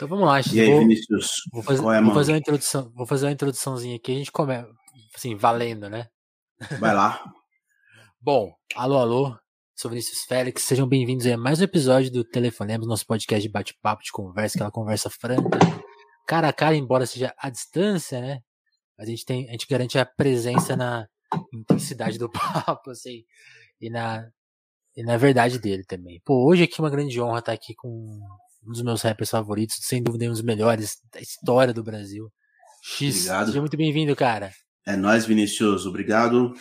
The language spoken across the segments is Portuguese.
Então vamos lá, E aí, vou, Vinícius? vou fazer, é, vou fazer uma introdução, vou fazer uma introduçãozinha aqui, a gente começa, assim, valendo, né? Vai lá. Bom, alô, alô, sou Vinícius Félix, sejam bem-vindos a mais um episódio do Telefonemos, nosso podcast de bate-papo, de conversa, aquela conversa franca, cara a cara, embora seja à distância, né? Mas a gente tem, a gente garante a presença na intensidade do papo, assim, e na, e na verdade dele também. Pô, hoje aqui é uma grande honra estar aqui com um dos meus rappers favoritos, sem dúvida um dos melhores da história do Brasil. X, Obrigado. seja muito bem-vindo, cara. É nóis, Vinícius. Obrigado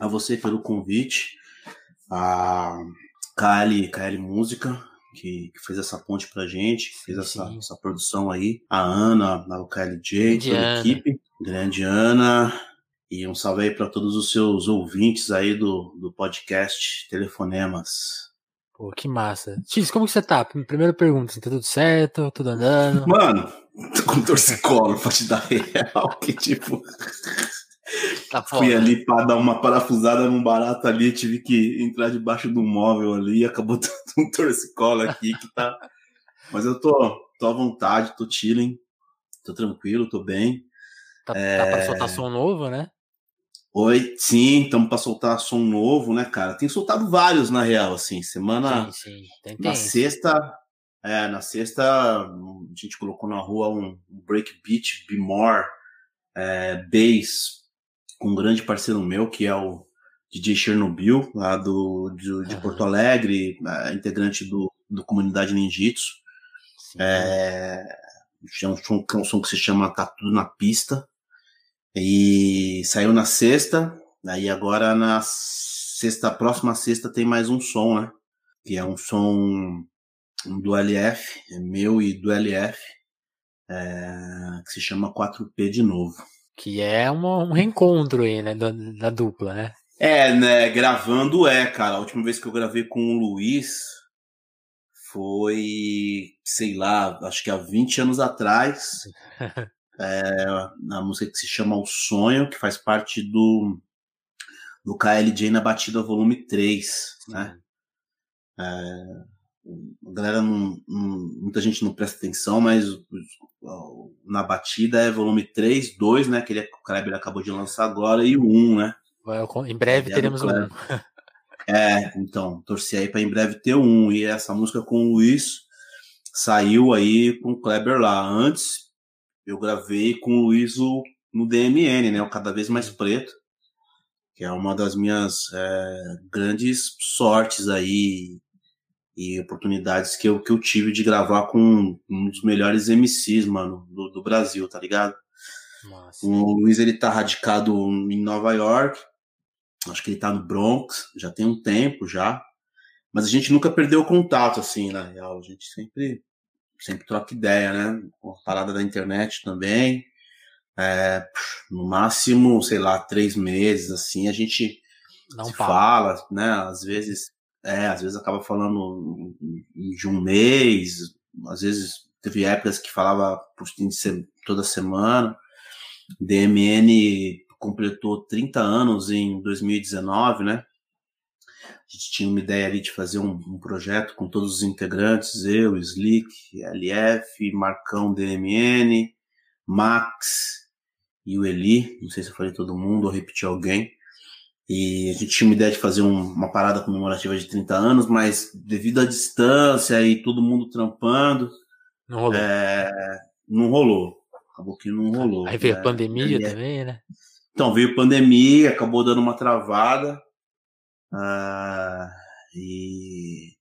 a você pelo convite. A KL, KL Música, que, que fez essa ponte pra gente, fez essa, sim. essa produção aí. A Ana, da KLJ, toda a equipe. Grande Ana. E um salve aí para todos os seus ouvintes aí do, do podcast Telefonemas. Pô, que massa. X, como que você tá? Primeira pergunta, assim, tá tudo certo? Tudo andando? Mano, tô com torcicolo pra te dar real, que tipo. Tá Fui ali pra dar uma parafusada num barato ali, tive que entrar debaixo do móvel ali, acabou dando um torcicolo aqui que tá. Mas eu tô, tô à vontade, tô chilling, tô tranquilo, tô bem. Tá, tá É. pra soltar som novo, né? Oi, sim, estamos pra soltar som novo, né, cara? Tem soltado vários, na real, assim. Semana. Sim, sim. Tem, Na tem. sexta, é, na sexta a gente colocou na rua um breakbeat Be More é, bass com um grande parceiro meu que é o DJ Chernobyl lá do de, de. Porto Alegre, é, integrante do, do comunidade Ninjitsu. Sim. É, é um som, é um som que se chama Tá Tudo na Pista. E saiu na sexta, aí agora na sexta, próxima sexta tem mais um som, né? Que é um som do LF, é meu e do LF, é, que se chama 4P de novo. Que é uma- um reencontro aí, né? Da, da dupla, né? É, né? Gravando é, cara. A última vez que eu gravei com o Luiz foi, sei lá, acho que há 20 anos atrás. É, na música que se chama O Sonho, que faz parte do, do KLJ na batida volume 3, né? A galera não, não- muita gente não presta atenção, mas na batida é volume 3, 2, né? Que ele, o Kleber acabou de lançar agora, e o 1, né? Em breve teremos um. É, então, torci aí pra em breve ter um. E essa música com o Luiz saiu aí com o Kleber lá. Antes, eu gravei com o Luiz no DMN, né? O Cada Vez Mais Preto, que é uma das minhas é, grandes sortes aí e oportunidades que eu, que eu tive de gravar com um dos melhores MCs, mano, do, do Brasil, tá ligado? Nossa. O Luiz ele tá radicado em Nova York. Acho que ele tá no Bronx, já tem um tempo já. Mas a gente nunca perdeu o contato, assim, na real. A gente sempre, sempre troca ideia, né? Com a parada da internet também. É, no máximo, sei lá, três meses, assim, a gente Não se papo. fala, né? Às vezes, é, às vezes acaba falando de um mês, às vezes teve épocas que falava por toda semana. DMN completou 30 anos em 2019, né? A gente tinha uma ideia ali de fazer um, um projeto com todos os integrantes, eu, Slick, LF, Marcão DMN, Max e o Eli, não sei se eu falei todo mundo ou repeti alguém. E a gente tinha uma ideia de fazer um- uma parada comemorativa de 30 anos, mas devido à distância e todo mundo trampando, Não rolou. é, não rolou. Acabou que não rolou. Aí veio a né? pandemia É. também, né? Então, veio pandemia, acabou dando uma travada. Ah, e...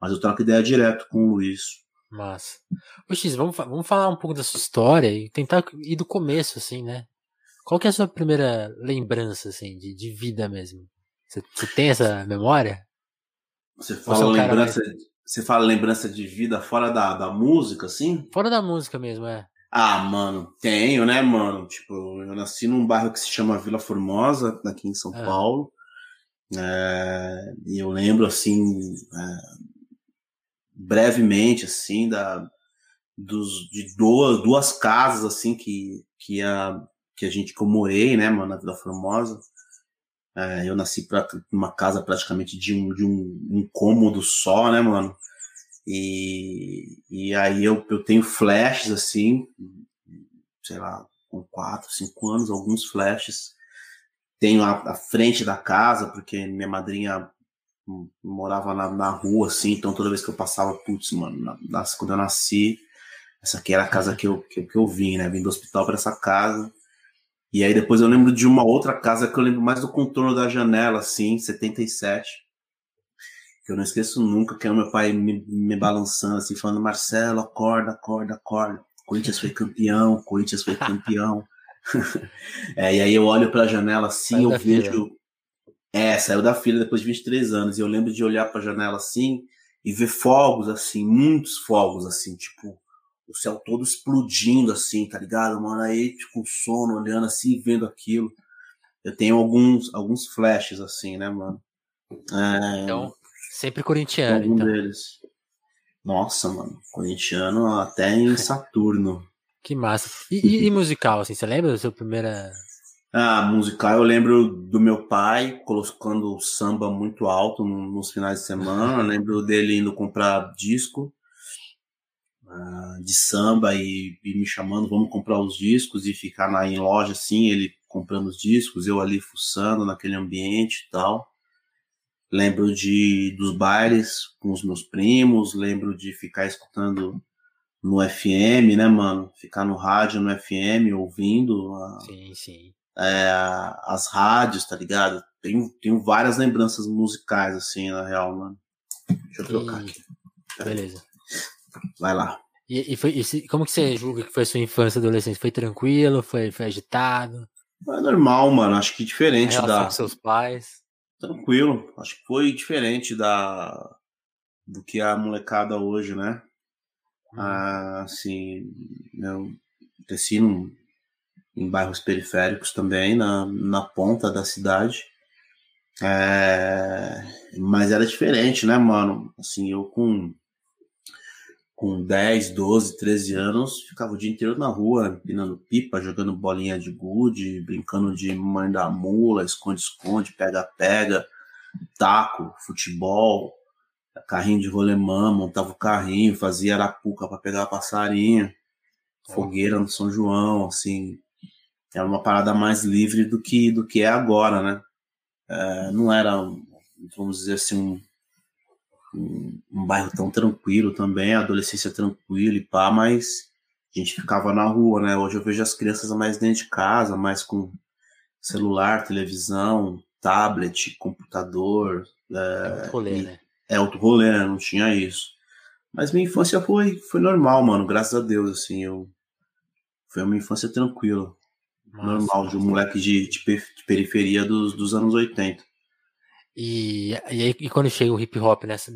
Mas eu troco ideia direto com o Luiz. Massa. Ô X, vamos, vamos falar um pouco da sua história e tentar ir do começo, assim, né? Qual que é a sua primeira lembrança, assim, de, de vida mesmo? Você, você tem essa memória? Você Você fala, é um lembrança, você fala lembrança de vida fora da, da música, assim? Fora da música mesmo, é. Ah, mano, tenho, né, mano? Tipo, eu nasci num bairro que se chama Vila Formosa, aqui em São Ah. Paulo. É, e eu lembro, assim, é, brevemente, assim, da, dos, de duas, duas casas, assim, que, que, a, que a gente que eu morei, né, mano, na Vila Formosa. É, eu nasci pra, numa casa praticamente de um, de um, um cômodo só, né, mano? E, e aí eu, eu tenho flashes assim, sei lá, com quatro, cinco anos, alguns flashes. Tenho a, a frente da casa, porque minha madrinha morava na, na, rua, assim, então toda vez que eu passava, putz, mano, na, na, quando eu nasci, essa aqui era a casa que eu, que, que eu vim, né? Vim do hospital para essa casa. E aí depois eu lembro de uma outra casa que eu lembro mais do contorno da janela, assim, 77. Que eu não esqueço nunca, que é o meu pai me, me balançando, assim, falando, Marcelo, acorda, acorda, acorda. Corinthians foi campeão, Corinthians foi campeão. é, e aí eu olho pela janela assim, Saiu eu vejo. Filha. É, saiu da fila depois de 23 anos. E eu lembro de olhar para a janela assim e ver fogos, assim, muitos fogos, assim, tipo, o céu todo explodindo, assim, tá ligado, mano? Aí, tipo, com sono, olhando assim, vendo aquilo. Eu tenho alguns, alguns flashes, assim, né, mano? É, então, sempre corintiano. Algum então. deles. Nossa, mano, corintiano até em Saturno. Que massa. E, e, e, musical, assim, você lembra da sua primeira. Ah, musical eu lembro do meu pai colocando samba muito alto nos finais de semana. Eu lembro dele indo comprar disco uh, de samba e, e, me chamando, vamos comprar os discos e ficar na, em loja assim, ele comprando os discos, eu ali fuçando naquele ambiente e tal. Lembro de dos bailes com os meus primos, lembro de ficar escutando no FM, né, mano? Ficar no rádio, no FM, ouvindo a, sim, sim. É, as rádios, tá ligado? Tenho, tenho várias lembranças musicais, assim, na real, mano. Deixa eu trocar e... aqui. Beleza. Vai lá. E, e, foi, e como que você julga que foi a sua infância e adolescência? Foi tranquilo? Foi, foi agitado? É normal, mano. Acho que diferente da. Com seus pais? Tranquilo. Acho que foi diferente da do que a molecada hoje, né? Hum. Ah, assim, eu cresci num, em bairros periféricos também, na, na ponta da cidade. É, mas era diferente, né, mano? Assim, eu com, com 10, 12, 13 anos, ficava o dia inteiro na rua, empinando pipa, jogando bolinha de gude, brincando de mãe da mula, esconde-esconde, pega-pega, taco, futebol, carrinho de rolemã, montava o carrinho, fazia arapuca para pegar passarinho, fogueira no São João, assim, era uma parada mais livre do que do que é agora, né? É, não era, vamos dizer assim, um, um, um, bairro tão tranquilo também, adolescência tranquila e pá, mas a gente ficava na rua, né? Hoje eu vejo as crianças mais dentro de casa, mais com celular, televisão, tablet, computador. É, é rolê, né? É outro rolê, né? Não tinha isso. Mas minha infância foi, foi normal, mano. Graças a Deus, assim, eu. Foi uma infância tranquila. Nossa, normal, de um moleque de, de, periferia dos, dos anos 80. E, e, aí, e quando chega o hip hop nessa,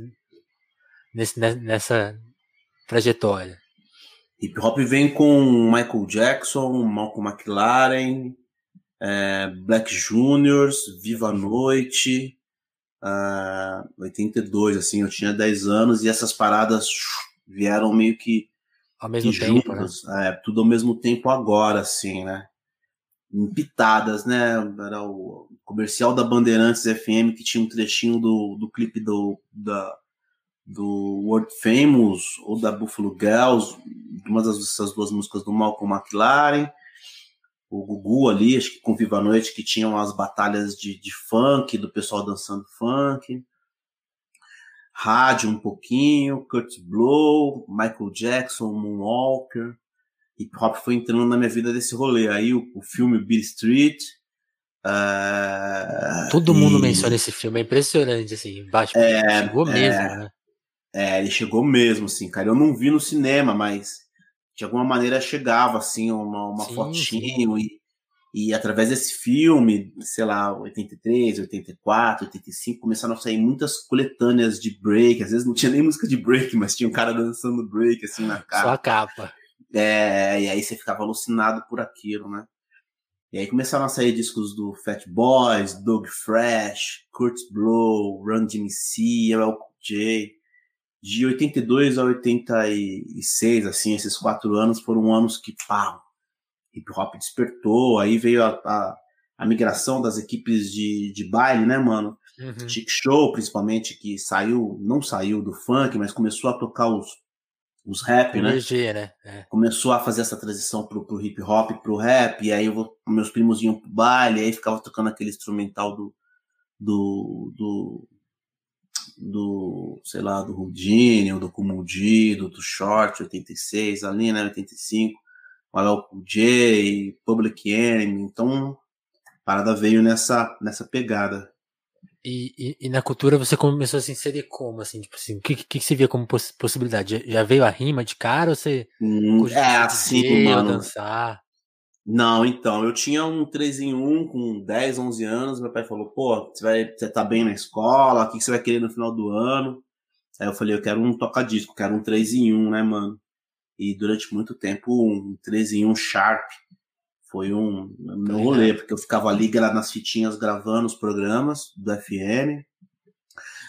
nesse, nessa trajetória? Hip hop vem com Michael Jackson, Malcolm McLaren, é, Black Juniors, Viva a Noite, uh, 82, assim, eu tinha 10 anos e essas paradas vieram meio que, ao mesmo que tempo, juntas, né? é, tudo ao mesmo tempo agora, assim, né? Pitadas, né? Era o comercial da Bandeirantes FM que tinha um trechinho do, do clipe do, da, do World Famous ou da Buffalo Girls, uma dessas duas músicas do Malcolm McLaren o Gugu ali, acho que com Viva a Noite, que tinham as batalhas de, de funk, do pessoal dançando funk. Rádio um pouquinho, Kurt Blow, Michael Jackson, Moonwalker. Hip hop foi entrando na minha vida desse rolê. Aí o, o filme Beat Street. Uh, Todo e... mundo menciona esse filme, é impressionante, assim, baixo, é, chegou é, mesmo, né? É, ele chegou mesmo, assim, cara. Eu não vi no cinema, mas de alguma maneira chegava assim uma, uma sim, fotinho sim. E, e através desse filme, sei lá, 83, 84, 85, começaram a sair muitas coletâneas de break, às vezes não tinha nem música de break, mas tinha um cara dançando break assim na capa. Só a capa. É, e aí você ficava alucinado por aquilo, né? E aí começaram a sair discos do Fat Boys, Doug Fresh, Kurt Blow, Run DMC, LL J de 82 a 86, assim, esses quatro anos foram anos que, pá, hip hop despertou, aí veio a, a, a migração das equipes de, de baile, né, mano? Uhum. Chic Show, principalmente, que saiu, não saiu do funk, mas começou a tocar os, os rap, né? Energia, né? É. Começou a fazer essa transição pro, pro hip hop, pro rap, e aí eu vou, meus primos iam pro baile, aí ficava tocando aquele instrumental do, do, do, do sei lá, do Rudinho, do Kumudi, do, do Short 86, ali, né, 85, o LL J, Public Enemy, então a parada veio nessa, nessa pegada. E, e, e, na cultura você começou a se inserir como, assim, tipo assim, o que, que, que você via como poss possibilidade? Já, já, veio a rima de cara ou você... Hum, é assim, mano. dançar? Não, então, eu tinha um 3 em 1 com 10, 11 anos, meu pai falou, pô, você, vai, você tá bem na escola, o que você vai querer no final do ano? Aí eu falei, eu quero um toca-disco, quero um 3 em 1, né, mano? E durante muito tempo, um 3 em 1 Sharp foi um meu rolê, porque eu ficava ali nas fitinhas gravando os programas do FM,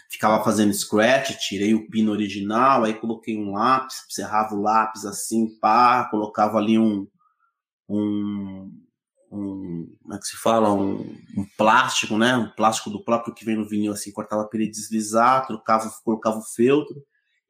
ficava fazendo scratch, tirei o pino original, aí coloquei um lápis, serrava o lápis assim, pá, colocava ali um um, um como é que se fala, um, um, plástico, né, um plástico do próprio que vem no vinil assim, cortava para ele deslizar, trocava, colocava o feltro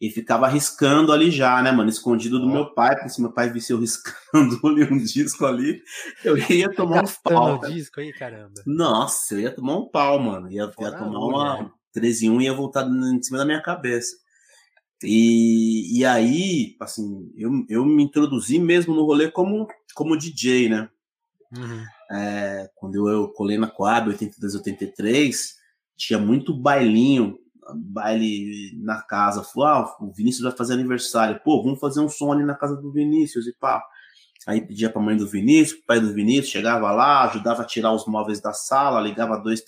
e ficava riscando ali já, né, mano, escondido do oh. meu pai, porque se meu pai visse eu riscando ali um disco ali, eu ia tomar um pau. disco aí, caramba. Nossa, eu ia tomar um pau, mano, ia, ia tomar uma 13 em 1 e ia voltar em cima da minha cabeça. E, e aí, assim, eu, eu me introduzi mesmo no rolê como, como DJ, né? Uhum. É, quando eu, eu colei na Coab, 82, 83, tinha muito bailinho, baile na casa. Falei, ah, o Vinícius vai fazer aniversário. Pô, vamos fazer um som ali na casa do Vinícius e pá. Aí pedia pra mãe do Vinícius, pro pai do Vinícius, chegava lá, ajudava a tirar os móveis da sala, ligava dois,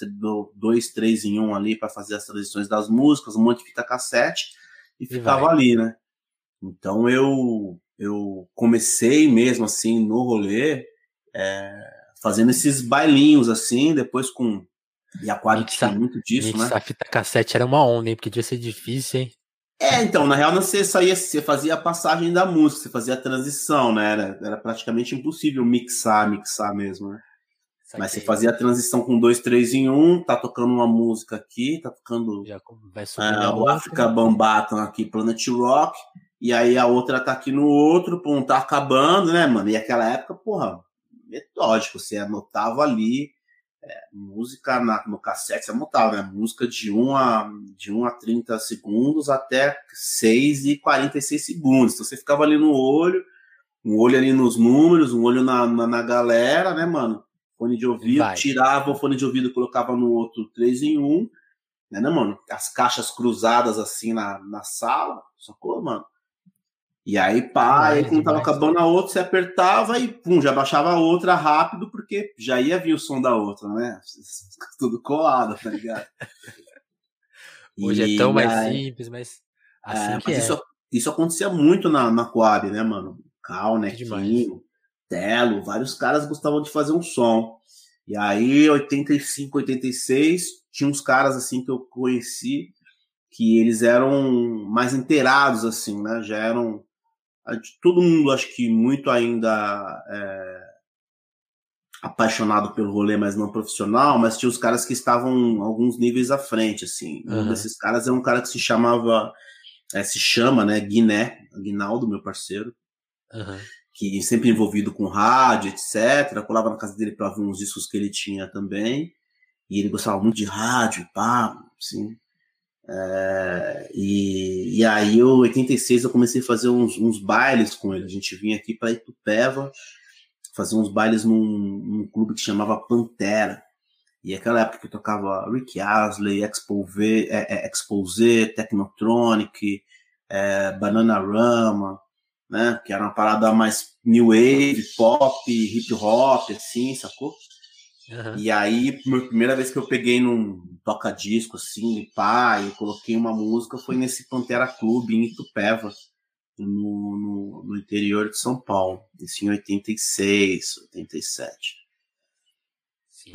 dois três em um ali para fazer as transições das músicas, um monte de fita cassete e ficava ali, né? Então eu eu comecei mesmo assim no rolê é, fazendo esses bailinhos assim, depois com e a quadra tinha muito disso, né? A fita cassete era uma onda, hein? Porque devia ser difícil, hein? É, então, na real, você saía, você fazia a passagem da música, você fazia a transição, né? Era, era praticamente impossível mixar, mixar mesmo, né? Mas você fazia a transição com dois, três em um, tá tocando uma música aqui, tá tocando Já é, o Africa Bambaatam aqui, Planet Rock, e aí a outra tá aqui no outro, pum, tá acabando, né, mano? E aquela época, porra, metódico, você anotava ali é, música na, no cassete, você anotava, né? Música de 1 a, de 1 a 30 segundos até 6 e 46 segundos. Então você ficava ali no olho, um olho ali nos números, um olho na, na, na galera, né, mano? Fone de ouvido, Vai. tirava o fone de ouvido e colocava no outro 3 em 1, né, né, mano? As caixas cruzadas assim na, na sala, sacou, mano? E aí, pá, aí quando tava acabando a outra, você apertava e pum, já baixava a outra rápido, porque já ia vir o som da outra, né? Tudo colado, tá ligado? Hoje e, é tão mais aí, simples, mas assim é, mas é. Isso, isso acontecia muito na, na Coab, né, mano? Cal, né? Telo, vários caras gostavam de fazer um som. E aí, 85, 86, tinha uns caras assim que eu conheci que eles eram mais inteirados, assim, né? Já eram. Todo mundo, acho que muito ainda é, apaixonado pelo rolê, mas não profissional, mas tinha os caras que estavam alguns níveis à frente, assim. Uhum. Um desses caras é um cara que se chamava, é, se chama, né, Guiné, Guinaldo, meu parceiro. Uhum que sempre envolvido com rádio, etc. colava na casa dele para ver uns discos que ele tinha também. E ele gostava muito de rádio, pá, assim. É, e, e aí, em 86, eu comecei a fazer uns, uns bailes com ele. A gente vinha aqui para Itupeva fazer uns bailes num, num, clube que chamava Pantera. E aquela época que eu tocava Rick Astley, Expose, é, é, Expose Technotronic, é, Bananarama, né? Que era uma parada mais new wave, pop, hip hop, assim, sacou? Uhum. E aí, a primeira vez que eu peguei num toca-disco, assim, pá, e coloquei uma música foi nesse Pantera Clube em Itupeva, no, no, no, interior de São Paulo, isso em 86, 87.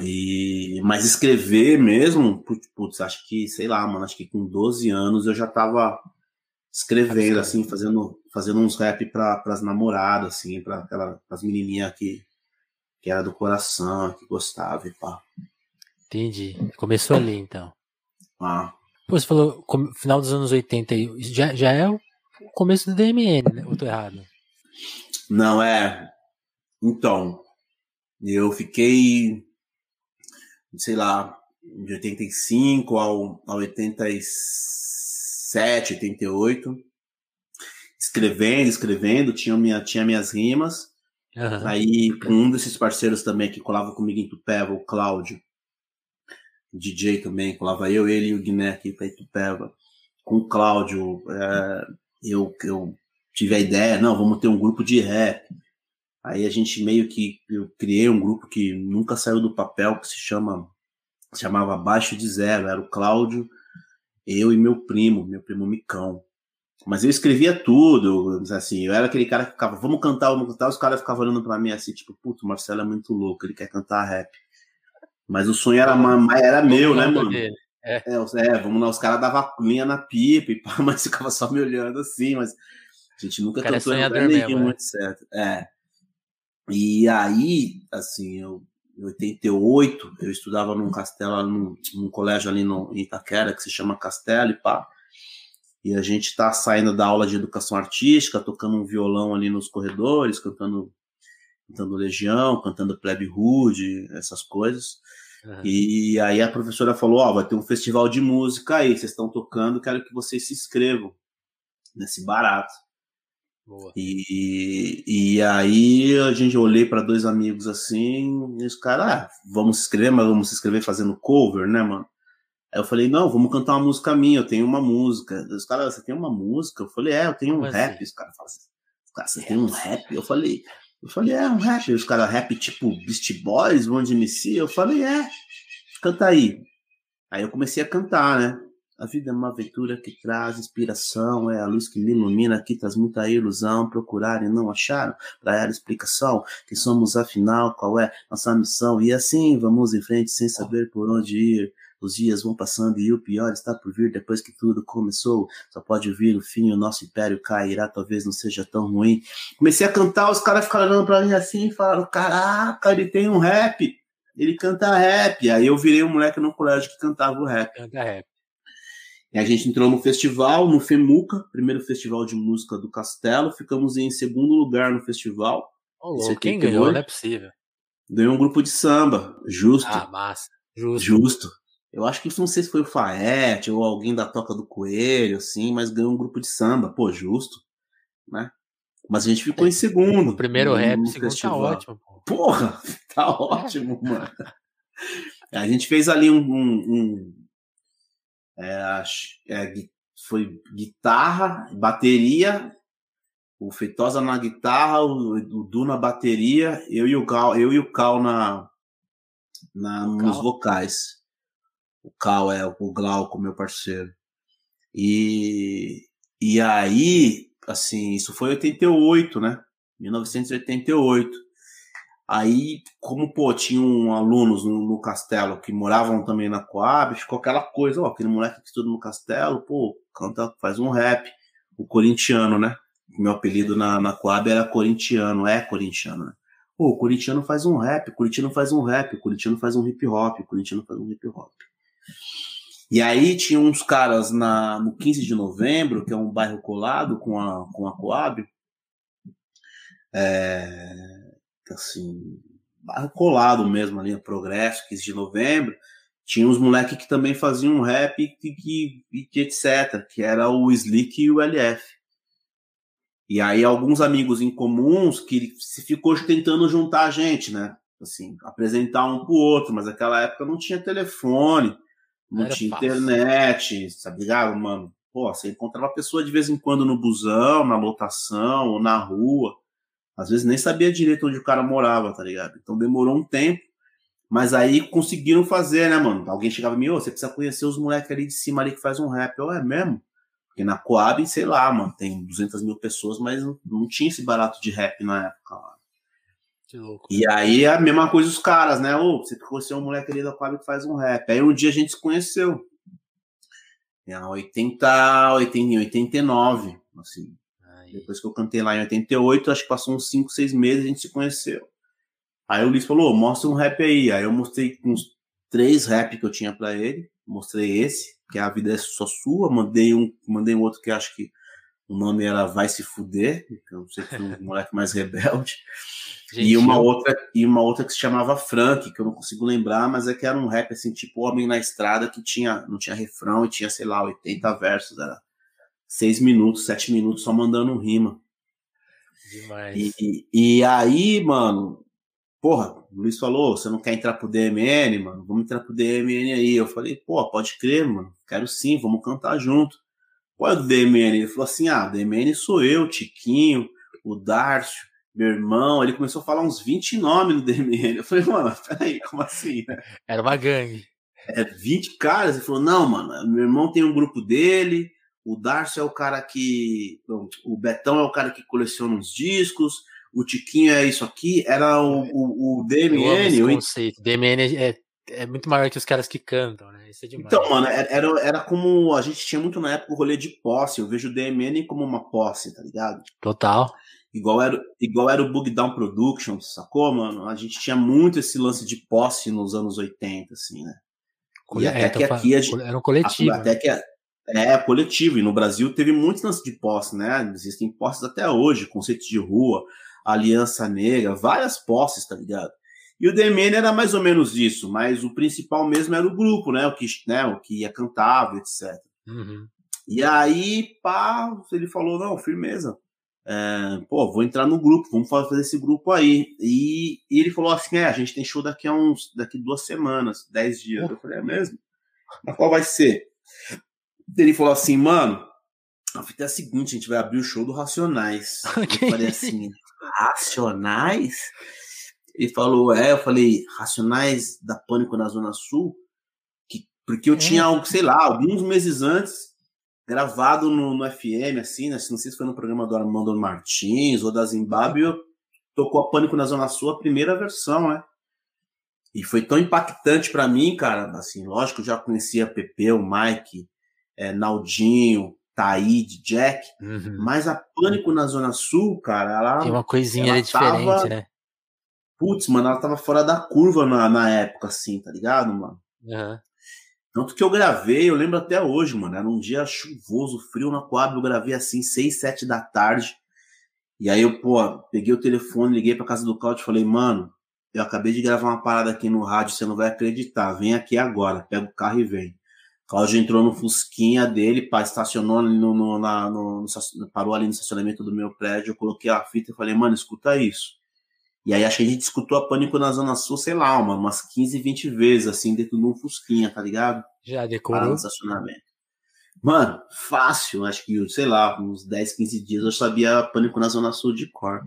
E, mas escrever mesmo, putz, acho que, sei lá, mano, acho que com 12 anos eu já tava escrevendo, assim, fazendo, fazendo uns rap para as namoradas, assim, para aquela, as menininhas que, que era do coração, que gostava e pá. Entendi. Começou ali, então. Ah. Pô, você falou final dos anos 80 aí. Já, já é o começo do DMN, né? Ou tô errado? Não, é. Então, eu fiquei, sei lá, de 85 ao, ao 87, 88, escrevendo, escrevendo, tinha, minha, tinha minhas rimas. Uhum. Aí, um desses parceiros também que colava comigo em Tupéva, o Cláudio, DJ também, colava eu, ele e o Guiné aqui para Itupeva. Com o Cláudio, é, eu, eu tive a ideia, não, vamos ter um grupo de rap. Aí a gente meio que, eu criei um grupo que nunca saiu do papel, que se chama, se chamava Abaixo de Zero, era o Cláudio, eu e meu primo, meu primo Micão. Mas eu escrevia tudo, assim, eu era aquele cara que ficava, vamos cantar, vamos cantar, os caras ficavam olhando pra mim assim, tipo, puto, o Marcelo é muito louco, ele quer cantar rap. Mas o sonho era, era meu, né, mano? É. É, é, vamos lá, os caras davam linha na pipa e pá, mas ficava só me olhando assim, mas a gente nunca cantou é em lugar nenhum, muito certo. É. E aí, assim, eu, em 88, eu estudava num castelo, num, num colégio ali no, em Itaquera, que se chama Castelo e pá. E a gente tá saindo da aula de educação artística, tocando um violão ali nos corredores, cantando cantando Legião, cantando Plebe Rude, essas coisas. Uhum. E aí a professora falou: Ó, oh, vai ter um festival de música aí, vocês estão tocando, quero que vocês se inscrevam nesse barato. Boa. E, e aí a gente olhei para dois amigos assim, e os caras, ah, vamos se inscrever, mas vamos se inscrever fazendo cover, né, mano? Aí eu falei, não, vamos cantar uma música minha, eu tenho uma música. Os caras, você tem uma música? Eu falei, é, eu tenho um Como rap. Assim? Os caras falam assim, cara, você tem um rap? Eu falei, eu falei, é um rap. Os caras, rap tipo Beast Boys, One MC. Eu falei, é, canta aí. Aí eu comecei a cantar, né? A vida é uma aventura que traz inspiração, é a luz que me ilumina, que traz muita ilusão. Procurar e não acharam, para ela explicação. Quem somos afinal, qual é nossa missão? E assim vamos em frente sem saber por onde ir. Os dias vão passando e o pior está por vir depois que tudo começou. Só pode vir o fim, o nosso império cairá, talvez não seja tão ruim. Comecei a cantar, os caras ficaram olhando pra mim assim e falaram: Caraca, ele tem um rap, ele canta rap. Aí eu virei um moleque no colégio que cantava o rap. Canta rap. E a gente entrou no festival, no FEMUCA, primeiro festival de música do Castelo. Ficamos em segundo lugar no festival. Oh, quem ganhou? Não é possível. Ganhou um grupo de samba, justo. Ah, massa. Justo. Justo. Eu acho que não sei se foi o Faete ou alguém da Toca do Coelho, assim, mas ganhou um grupo de samba. Pô, justo, né? Mas a gente ficou é, em segundo. O primeiro no, rap, no segundo tá festival. tá ótimo. Pô. Porra, tá ótimo, mano. A gente fez ali um. um, um é, é, foi guitarra, bateria, o Feitosa na guitarra, o, o Du na bateria, eu e o Cal, eu e o Cal na, na nos vocais. O Cal é o Glauco, meu parceiro. E, e aí, assim, isso foi 88, né? 1988. Aí, como, pô, tinham alunos no, no, castelo que moravam também na Coab, ficou aquela coisa, ó, aquele moleque que estuda no castelo, pô, canta, faz um rap. O corintiano, né? Meu apelido na, na Coab era corintiano, é corintiano, né? Pô, o corintiano faz um rap, o corintiano faz um rap, o corintiano faz um hip hop, o corintiano faz um hip hop. E aí tinha uns caras na, no 15 de novembro, que é um bairro colado com a, com a Coab. É, assim, colado mesmo ali, Progresso, 15 de novembro. Tinha uns moleques que também faziam rap e que, que, etc, que era o Slick e o LF. E aí alguns amigos em comuns que se ficou tentando juntar a gente, né? Assim, apresentar um pro outro, mas naquela época não tinha telefone não tinha fácil. internet, sabe ligado, mano? Pô, você encontrava a pessoa de vez em quando no busão, na lotação, ou na rua. Às vezes nem sabia direito onde o cara morava, tá ligado? Então demorou um tempo. Mas aí conseguiram fazer, né, mano? Alguém chegava e me, ô, você precisa conhecer os moleques ali de cima ali que faz um rap. Eu, é mesmo? Porque na Coab, sei lá, mano, tem 200 mil pessoas, mas não, não tinha esse barato de rap na época lá. Que louco. E aí é a mesma coisa os caras, né? Ô, você conheceu um moleque ali da Coab que faz um rap. Aí um dia a gente se conheceu. Em 80, 80, 89, assim. Aí. Depois que eu cantei lá em 88, acho que passou uns 5, 6 meses a gente se conheceu. Aí o Luiz falou, mostra um rap aí. Aí eu mostrei uns três rap que eu tinha para ele. Mostrei esse. que é A Vida é Só Sua. Mandei um, mandei um outro que acho que o nome era Vai Se Fuder, que eu não sei que um moleque mais rebelde. E uma outra e uma outra que se chamava Frank, que eu não consigo lembrar, mas é que era um rap assim, tipo Homem na Estrada, que tinha não tinha refrão e tinha, sei lá, 80 versos, era seis minutos, sete minutos só mandando rima. Demais. E, e, e aí, mano, porra, o Luiz falou, você não quer entrar pro DMN, mano? Vamos entrar pro DMN aí. Eu falei, pô, pode crer, mano, quero sim, vamos cantar junto. Qual é o DMN? Ele falou assim, ah, DMN sou eu, Tiquinho, o Darcio, meu irmão, ele começou a falar uns 20 nomes no DMN. Eu falei, mano, peraí, como assim? Era uma gangue. É 20 caras? Ele falou, não, mano, meu irmão tem um grupo dele, o Darcio é o cara que. Não, o Betão é o cara que coleciona os discos, o Tiquinho é isso aqui. Era o, o, o DMN. O conceito. DMN é, é muito maior que os caras que cantam, né? Isso é demais. Então, mano, era, era como. A gente tinha muito na época o rolê de posse. Eu vejo o DMN como uma posse, tá ligado? Total. Igual era, igual era o Bug Down Productions, sacou, mano? A gente tinha muito esse lance de posse nos anos 80, assim, né? E até é, que aqui a gente, era um coletivo. Até né? que é coletivo. E no Brasil teve muitos lances de posse, né? Existem posses até hoje, conceitos de rua, aliança negra, várias posses, tá ligado? E o DMN era mais ou menos isso, mas o principal mesmo era o grupo, né? O que, né? O que ia cantava, etc. Uhum. E aí, pá, ele falou, não, firmeza é, pô, vou entrar no grupo, vamos fazer esse grupo aí. E, e, ele falou assim: é, a gente tem show daqui a uns, daqui duas semanas, dez dias. Eu falei, é mesmo? Mas qual vai ser? Ele falou assim, mano, a fita é a seguinte, a gente vai abrir o show do Racionais. Okay. Eu falei assim, Racionais? Ele falou, é, eu falei, Racionais da Pânico na Zona Sul? Que, porque eu é. tinha, sei lá, alguns meses antes, gravado no, no FM, assim, né? Não sei se foi no programa do Armando Martins ou da Zimbábue, tocou a Pânico na Zona Sul, a primeira versão, né? E foi tão impactante para mim, cara, assim, lógico, eu já conhecia Pepe, o Mike, é, Naldinho, Taíde, Jack, uhum. mas a Pânico na Zona Sul, cara, ela... Tem uma coisinha ela diferente, tava, né? Putz, mano, ela tava fora da curva na, na época, assim, tá ligado, mano? Uhum. Tanto que eu gravei, eu lembro até hoje, mano. Era um dia chuvoso, frio na Coab. Eu gravei assim, 6, 7 da tarde. E aí eu, pô, peguei o telefone, liguei pra casa do Claudio e falei, mano, eu acabei de gravar uma parada aqui no rádio, você não vai acreditar. Vem aqui agora, pega o carro e vem. Cláudio entrou no Fusquinha dele, pá, estacionou no, no, na, no, parou ali no estacionamento do meu prédio. Eu coloquei a fita e falei, mano, escuta isso. E aí acho que a gente escutou a Pânico na Zona Sul, sei lá, uma, umas 15, 20 vezes, assim, dentro de um Fusquinha, tá ligado? Já decorou? no estacionamento. Mano, fácil, acho que, sei lá, uns 10, 15 dias eu sabia Pânico na Zona Sul de cor.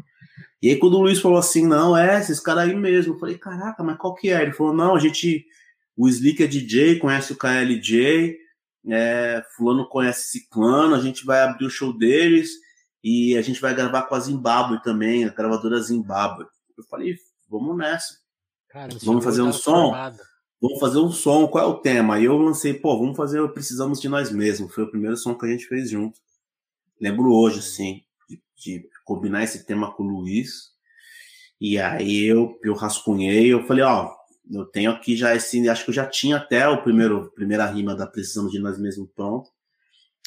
E aí quando o Luiz falou assim, não, é, esses caras aí mesmo, eu falei, caraca, mas qual que é? Ele falou, não, a gente, o Slick é DJ, conhece o KLJ, é, fulano conhece Ciclano, a gente vai abrir o show deles e a gente vai gravar com a Zimbabwe também, a gravadora Zimbabwe. Eu falei, vamos nessa. Cara, vamos fazer um som. Formado. Vamos fazer um som. Qual é o tema? E eu lancei, pô, vamos fazer Precisamos de Nós Mesmos. Foi o primeiro som que a gente fez junto. Lembro hoje, assim, de, de combinar esse tema com o Luiz. E aí eu, eu rascunhei, eu falei, ó, eu tenho aqui já esse, acho que eu já tinha até o primeiro, primeira rima da Precisamos de Nós Mesmos pronto.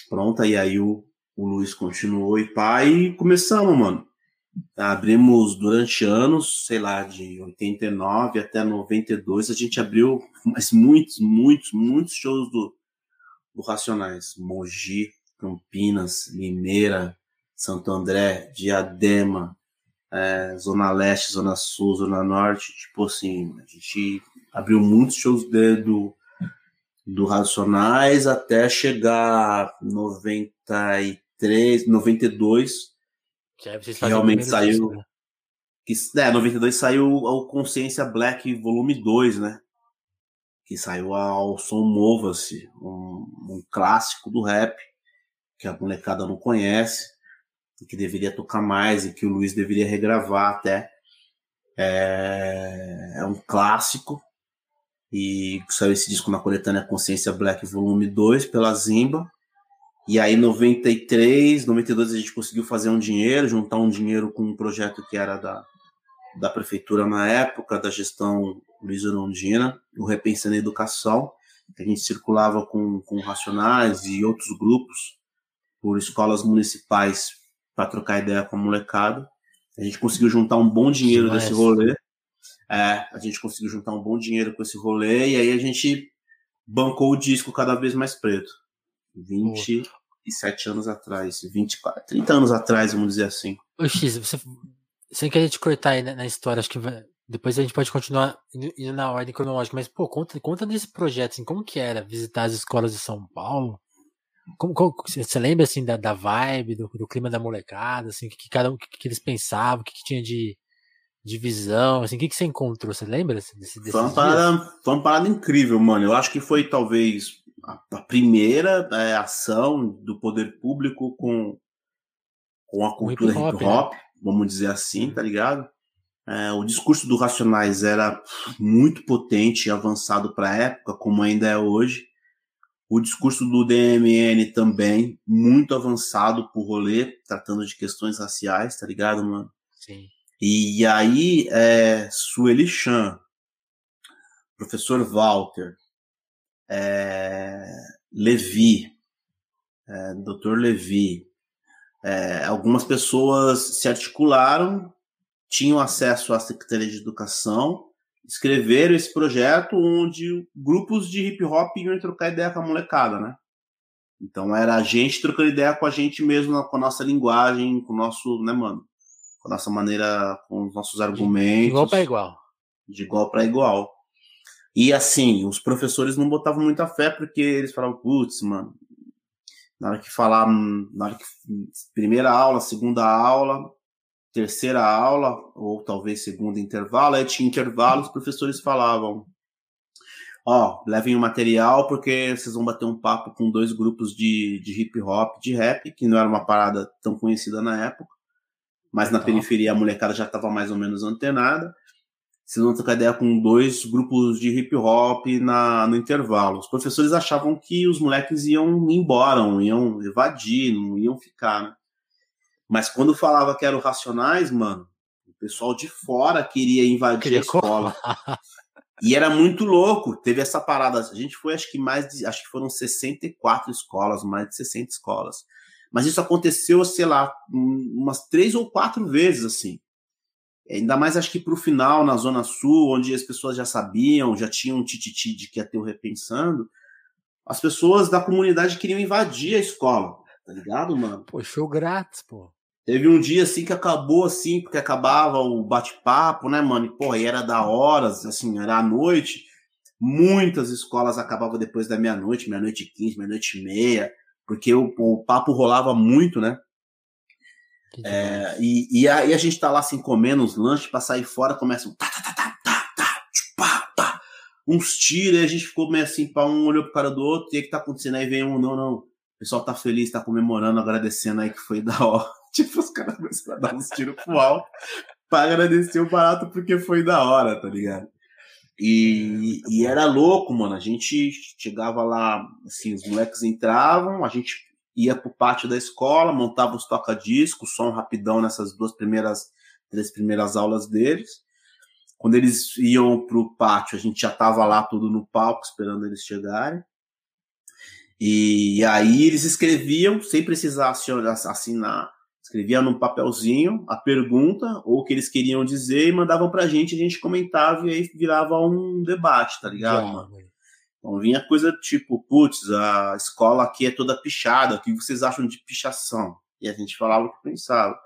Pronta, e aí o, o Luiz continuou e pá, e começamos, mano. Abrimos durante anos, sei lá, de 89 até 92, a gente abriu mas muitos, muitos, muitos shows do, do Racionais. Mogi, Campinas, Limeira, Santo André, Diadema, é, Zona Leste, Zona Sul, Zona Norte. Tipo assim, a gente abriu muitos shows do, do Racionais até chegar 93, 92 que realmente saiu. né? Que, é, 92 saiu o Consciência Black Volume 2, né? Que saiu ao som Mova-se, um, um, clássico do rap, que a molecada não conhece, e que deveria tocar mais, e que o Luiz deveria regravar até. É, é um clássico, e saiu esse disco na coletânea Consciência Black Volume 2 pela Zimba. E aí, 93, 92, a gente conseguiu fazer um dinheiro, juntar um dinheiro com um projeto que era da, da prefeitura na época, da gestão Luiz Orondina, o Repensando a Educação. A gente circulava com, com Racionais e outros grupos por escolas municipais para trocar ideia com a molecada. A gente conseguiu juntar um bom dinheiro Demais. desse rolê. É, a gente conseguiu juntar um bom dinheiro com esse rolê e aí a gente bancou o disco cada vez mais preto. 27 anos atrás, 24, 30 anos atrás, vamos dizer assim. Ô X, você, sem querer te cortar aí na, na história, acho que vai, depois a gente pode continuar indo, indo, na ordem cronológica, mas pô, conta, conta desse projeto, assim, como que era visitar as escolas de São Paulo? Como, como você lembra assim da, da vibe, do, do, clima da molecada, assim, que, que cada um que, que eles pensavam, o que, que tinha de, de visão, assim, o que, que você encontrou? Você lembra desse, desse foi, uma parada, foi uma parada incrível, mano. Eu acho que foi talvez a, a primeira é, ação do poder público com, com a cultura hip hop, hip -hop né? vamos dizer assim, tá ligado? É, o discurso do Racionais era muito potente e avançado para a época, como ainda é hoje. O discurso do DMN também, muito avançado pro rolê, tratando de questões raciais, tá ligado, mano? Sim. E aí, é, Sueli Chan, professor Walter, é, Levi, é, Dr. Levi, é, algumas pessoas se articularam, tinham acesso à Secretaria de Educação, escreveram esse projeto onde grupos de hip hop iam trocar ideia com a molecada, né? Então era a gente trocando ideia com a gente mesmo, com a nossa linguagem, com o nosso, né, mano? Com a nossa maneira, com os nossos argumentos. De igual para igual. De igual para igual. E assim, os professores não botavam muita fé porque eles falavam, putz, mano, na hora que falar, na hora que primeira aula, segunda aula, terceira aula, ou talvez segundo intervalo, aí tinha intervalo, os professores falavam, ó, levem o material porque vocês vão bater um papo com dois grupos de, de hip hop, de rap, que não era uma parada tão conhecida na época, mas na periferia a molecada já estava mais ou menos antenada. Vocês vão trocar ideia com dois grupos de hip hop na, no intervalo. Os professores achavam que os moleques iam embora, iam evadir, não iam ficar, né? Mas quando falava que eram racionais, mano, o pessoal de fora queria invadir queria a escola. e era muito louco. Teve essa parada. A gente foi, acho que mais de, acho que foram 64 escolas, mais de 60 escolas. Mas isso aconteceu, sei lá, umas três ou quatro vezes, assim. Ainda mais acho que para o final, na Zona Sul, onde as pessoas já sabiam, já tinham um tititi de que ia ter o repensando, as pessoas da comunidade queriam invadir a escola, tá ligado, mano? Pô, show grátis, pô. Teve um dia assim que acabou assim, porque acabava o bate-papo, né, mano? E, pô, aí era da horas, assim, era à noite. Muitas escolas acabavam depois da meia-noite, meia-noite e quinze, meia-noite e meia, porque o, o papo rolava muito, né? É, e, e aí a gente tá lá assim comendo uns lanches pra sair fora, começa um tá, tá, tá, tá, tá, tá, pá, pá, uns tiros, e a gente ficou meio assim, pra um olhou pro cara do outro, e aí que tá acontecendo? Aí vem um, não, não, o pessoal tá feliz, tá comemorando, agradecendo aí que foi da hora. Tipo, os caras começaram a dar uns tiros pro alto pra agradecer o barato porque foi da hora, tá ligado? E, e era louco, mano. A gente chegava lá, assim, os moleques entravam, a gente ia pro pátio da escola, montava os toca-discos, som rapidão nessas duas primeiras, três primeiras aulas deles. Quando eles iam pro pátio, a gente já tava lá tudo no palco, esperando eles chegarem. E aí eles escreviam, sem precisar assinar, escrevia num papelzinho a pergunta ou o que eles queriam dizer e mandavam pra gente, a gente comentava e aí virava um debate, tá ligado, mano? Então vinha coisa tipo, putz, a escola aqui é toda pichada, o que vocês acham de pichação? E a gente falava o que pensava.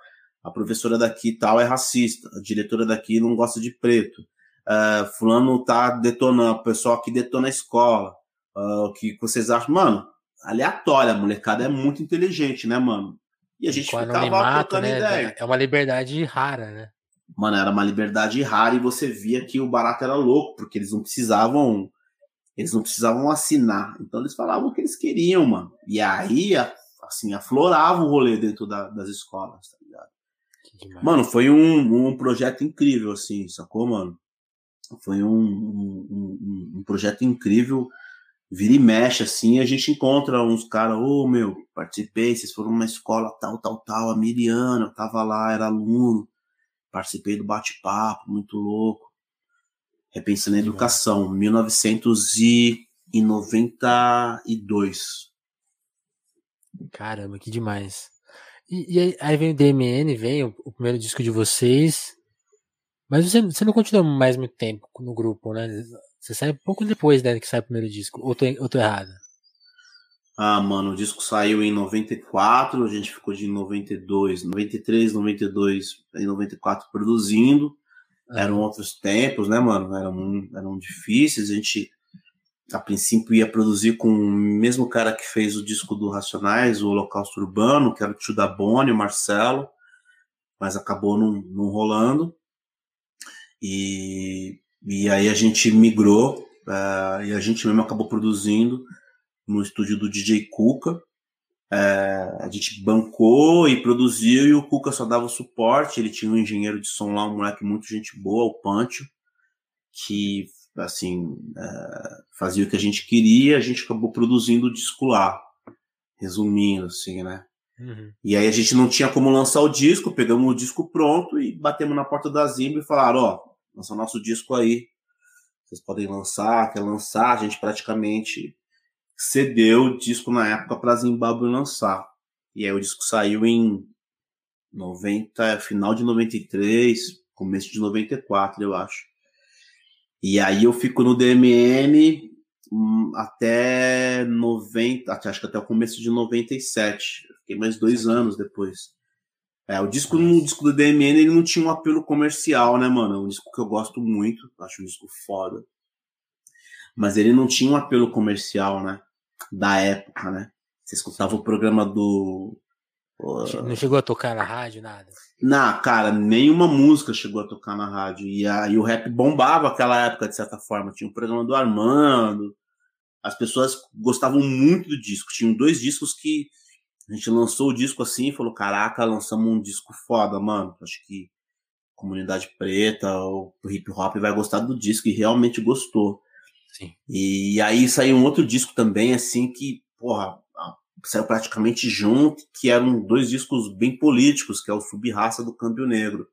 A professora daqui tal é racista, a diretora daqui não gosta de preto. Uh, fulano tá detonando, o pessoal aqui detona a escola. Uh, o que vocês acham? Mano, aleatória, a molecada é muito inteligente, né, mano? E a gente Com ficava trocando né? ideia. É uma liberdade rara, né? Mano, era uma liberdade rara e você via que o barato era louco, porque eles não precisavam. Eles não precisavam assinar. Então eles falavam o que eles queriam, mano. E aí, assim, aflorava o rolê dentro da, das escolas, tá ligado? Mano, foi um, um projeto incrível, assim, sacou, mano? Foi um, um, um, um projeto incrível vira e mexe, assim, a gente encontra uns caras, ô oh, meu, participei, vocês foram numa escola tal, tal, tal, a Miriana, eu tava lá, era aluno, participei do bate-papo, muito louco. Repensando a educação, 1900 e em 92. Caramba, que demais. E, e aí, vem o DMN, vem o, o, primeiro disco de vocês. Mas você, você não continua mais muito tempo no grupo, né? Você sai um pouco depois né, que sai o primeiro disco. Ou tô, ou tô errado? Ah, mano, o disco saiu em 94, a gente ficou de 92, 93, 92 e 94 produzindo. Uhum. Eram outros tempos, né, mano? Eram, eram difíceis. A gente, a princípio, ia produzir com o mesmo cara que fez o disco do Racionais, o Holocausto Urbano, que era o tio da Bonnie, o Marcelo, mas acabou não, não rolando. E, e aí a gente migrou, uh, e a gente mesmo acabou produzindo no estúdio do DJ Cuca. É, a gente bancou e produziu e o Cuca só dava o suporte. Ele tinha um engenheiro de som lá, um moleque muito gente boa, o Pancho, que assim é, fazia o que a gente queria. A gente acabou produzindo o disco lá, resumindo assim, né? Uhum. E aí a gente não tinha como lançar o disco, pegamos o disco pronto e batemos na porta da Zimbra e falaram: ó, lança nosso disco aí, vocês podem lançar, quer lançar. A gente praticamente cedeu o disco na época para Zimbábue lançar. E aí o disco saiu em 90, final de 93, começo de 94, eu acho. E aí eu fico no DMN hum, até 90, acho que até o começo de 97. Fiquei mais dois anos depois. É, o disco no disco do DMN ele não tinha um apelo comercial, né, mano? É um disco que eu gosto muito, acho um disco foda. Mas ele não tinha um apelo comercial, né? da época, né? Você escutava o programa do. Não chegou a tocar na rádio, nada? Não, cara, nenhuma música chegou a tocar na rádio. E, a, e o rap bombava aquela época, de certa forma. Tinha o programa do Armando. As pessoas gostavam muito do disco. Tinham dois discos que a gente lançou o disco assim e falou: Caraca, lançamos um disco foda, mano. Acho que a comunidade preta, o hip hop vai gostar do disco. E realmente gostou. Sim. E aí saiu um outro disco também, assim, que, porra, saiu praticamente junto, que eram dois discos bem políticos, que é o Subraça do Câmbio Negro.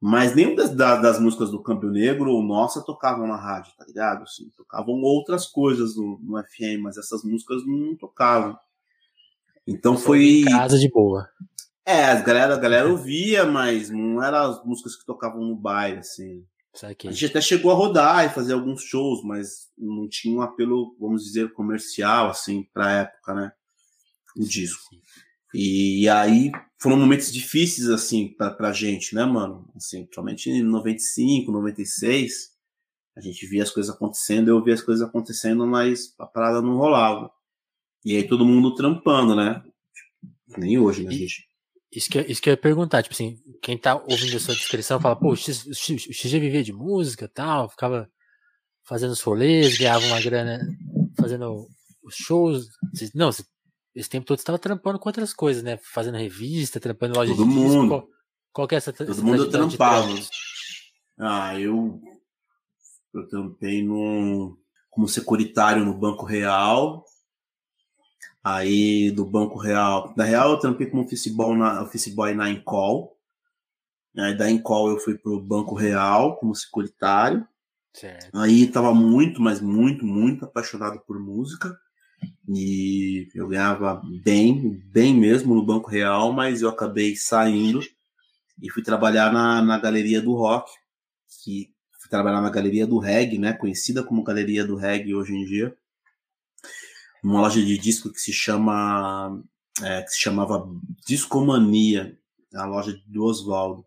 Mas nenhuma das, das, músicas do Câmbio Negro ou nossa tocavam na rádio, tá ligado? Assim, tocavam outras coisas no, no FM, mas essas músicas não tocavam. Então foi. Em casa de boa. É, a galera, a galera ouvia, mas não eram as músicas que tocavam no baile, assim. A gente até chegou a rodar e fazer alguns shows, mas não tinha um apelo, vamos dizer, comercial, assim, pra época, né? O disco. E aí foram momentos difíceis, assim, pra, pra gente, né, mano? Assim, principalmente em 95, 96, a gente via as coisas acontecendo, eu via as coisas acontecendo, mas a parada não rolava. E aí todo mundo trampando, né? Nem hoje, né, gente? Isso que, isso que eu ia perguntar, tipo assim, quem tá ouvindo a sua descrição fala, pô, o X, o X, o X já vivia de música tal, ficava fazendo os rolês, ganhava uma grana fazendo os shows. Não, esse tempo todo você estava trampando com outras coisas, né? Fazendo revista, trampando loja Todo de mundo. disco. Qual, qual que é essa Todo essa mundo trampava. Ah, eu eu trampei no, como securitário no Banco Real, Aí do Banco Real. Da Real eu trampei como office boy na, office boy na Encol. Aí da Encol eu fui pro Banco Real como securitário. Certo. Aí tava muito, mas muito, muito apaixonado por música. E eu ganhava bem, bem mesmo no Banco Real, mas eu acabei saindo e fui trabalhar na, na Galeria do Rock, que fui trabalhar na Galeria do Reggae, né, conhecida como Galeria do Reggae hoje em dia numa loja de disco que se chama é, que se chamava Discomania, a loja do Oswaldo.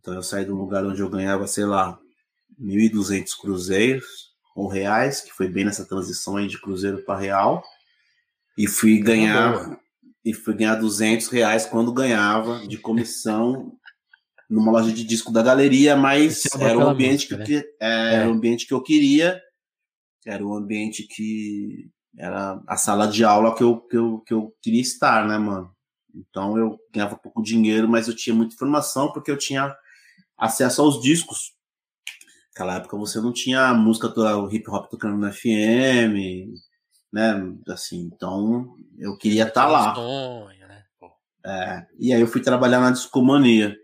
Então eu saí de um lugar onde eu ganhava, sei lá, 1.200 cruzeiros ou reais, que foi bem nessa transição aí de cruzeiro para real, e fui ganhar e fui ganhar 200 reais quando ganhava de comissão numa loja de disco da galeria, mas é era o ambiente música, que, né? é, era o ambiente que eu queria, era o ambiente que era a sala de aula que eu, que eu, que eu queria estar, né, mano? Então eu ganhava pouco dinheiro, mas eu tinha muita informação porque eu tinha acesso aos discos. Naquela época você não tinha música, o hip hop tocando no FM, né? Assim, então eu queria estar tá lá. Sonho, né? É, e aí eu fui trabalhar na discomania.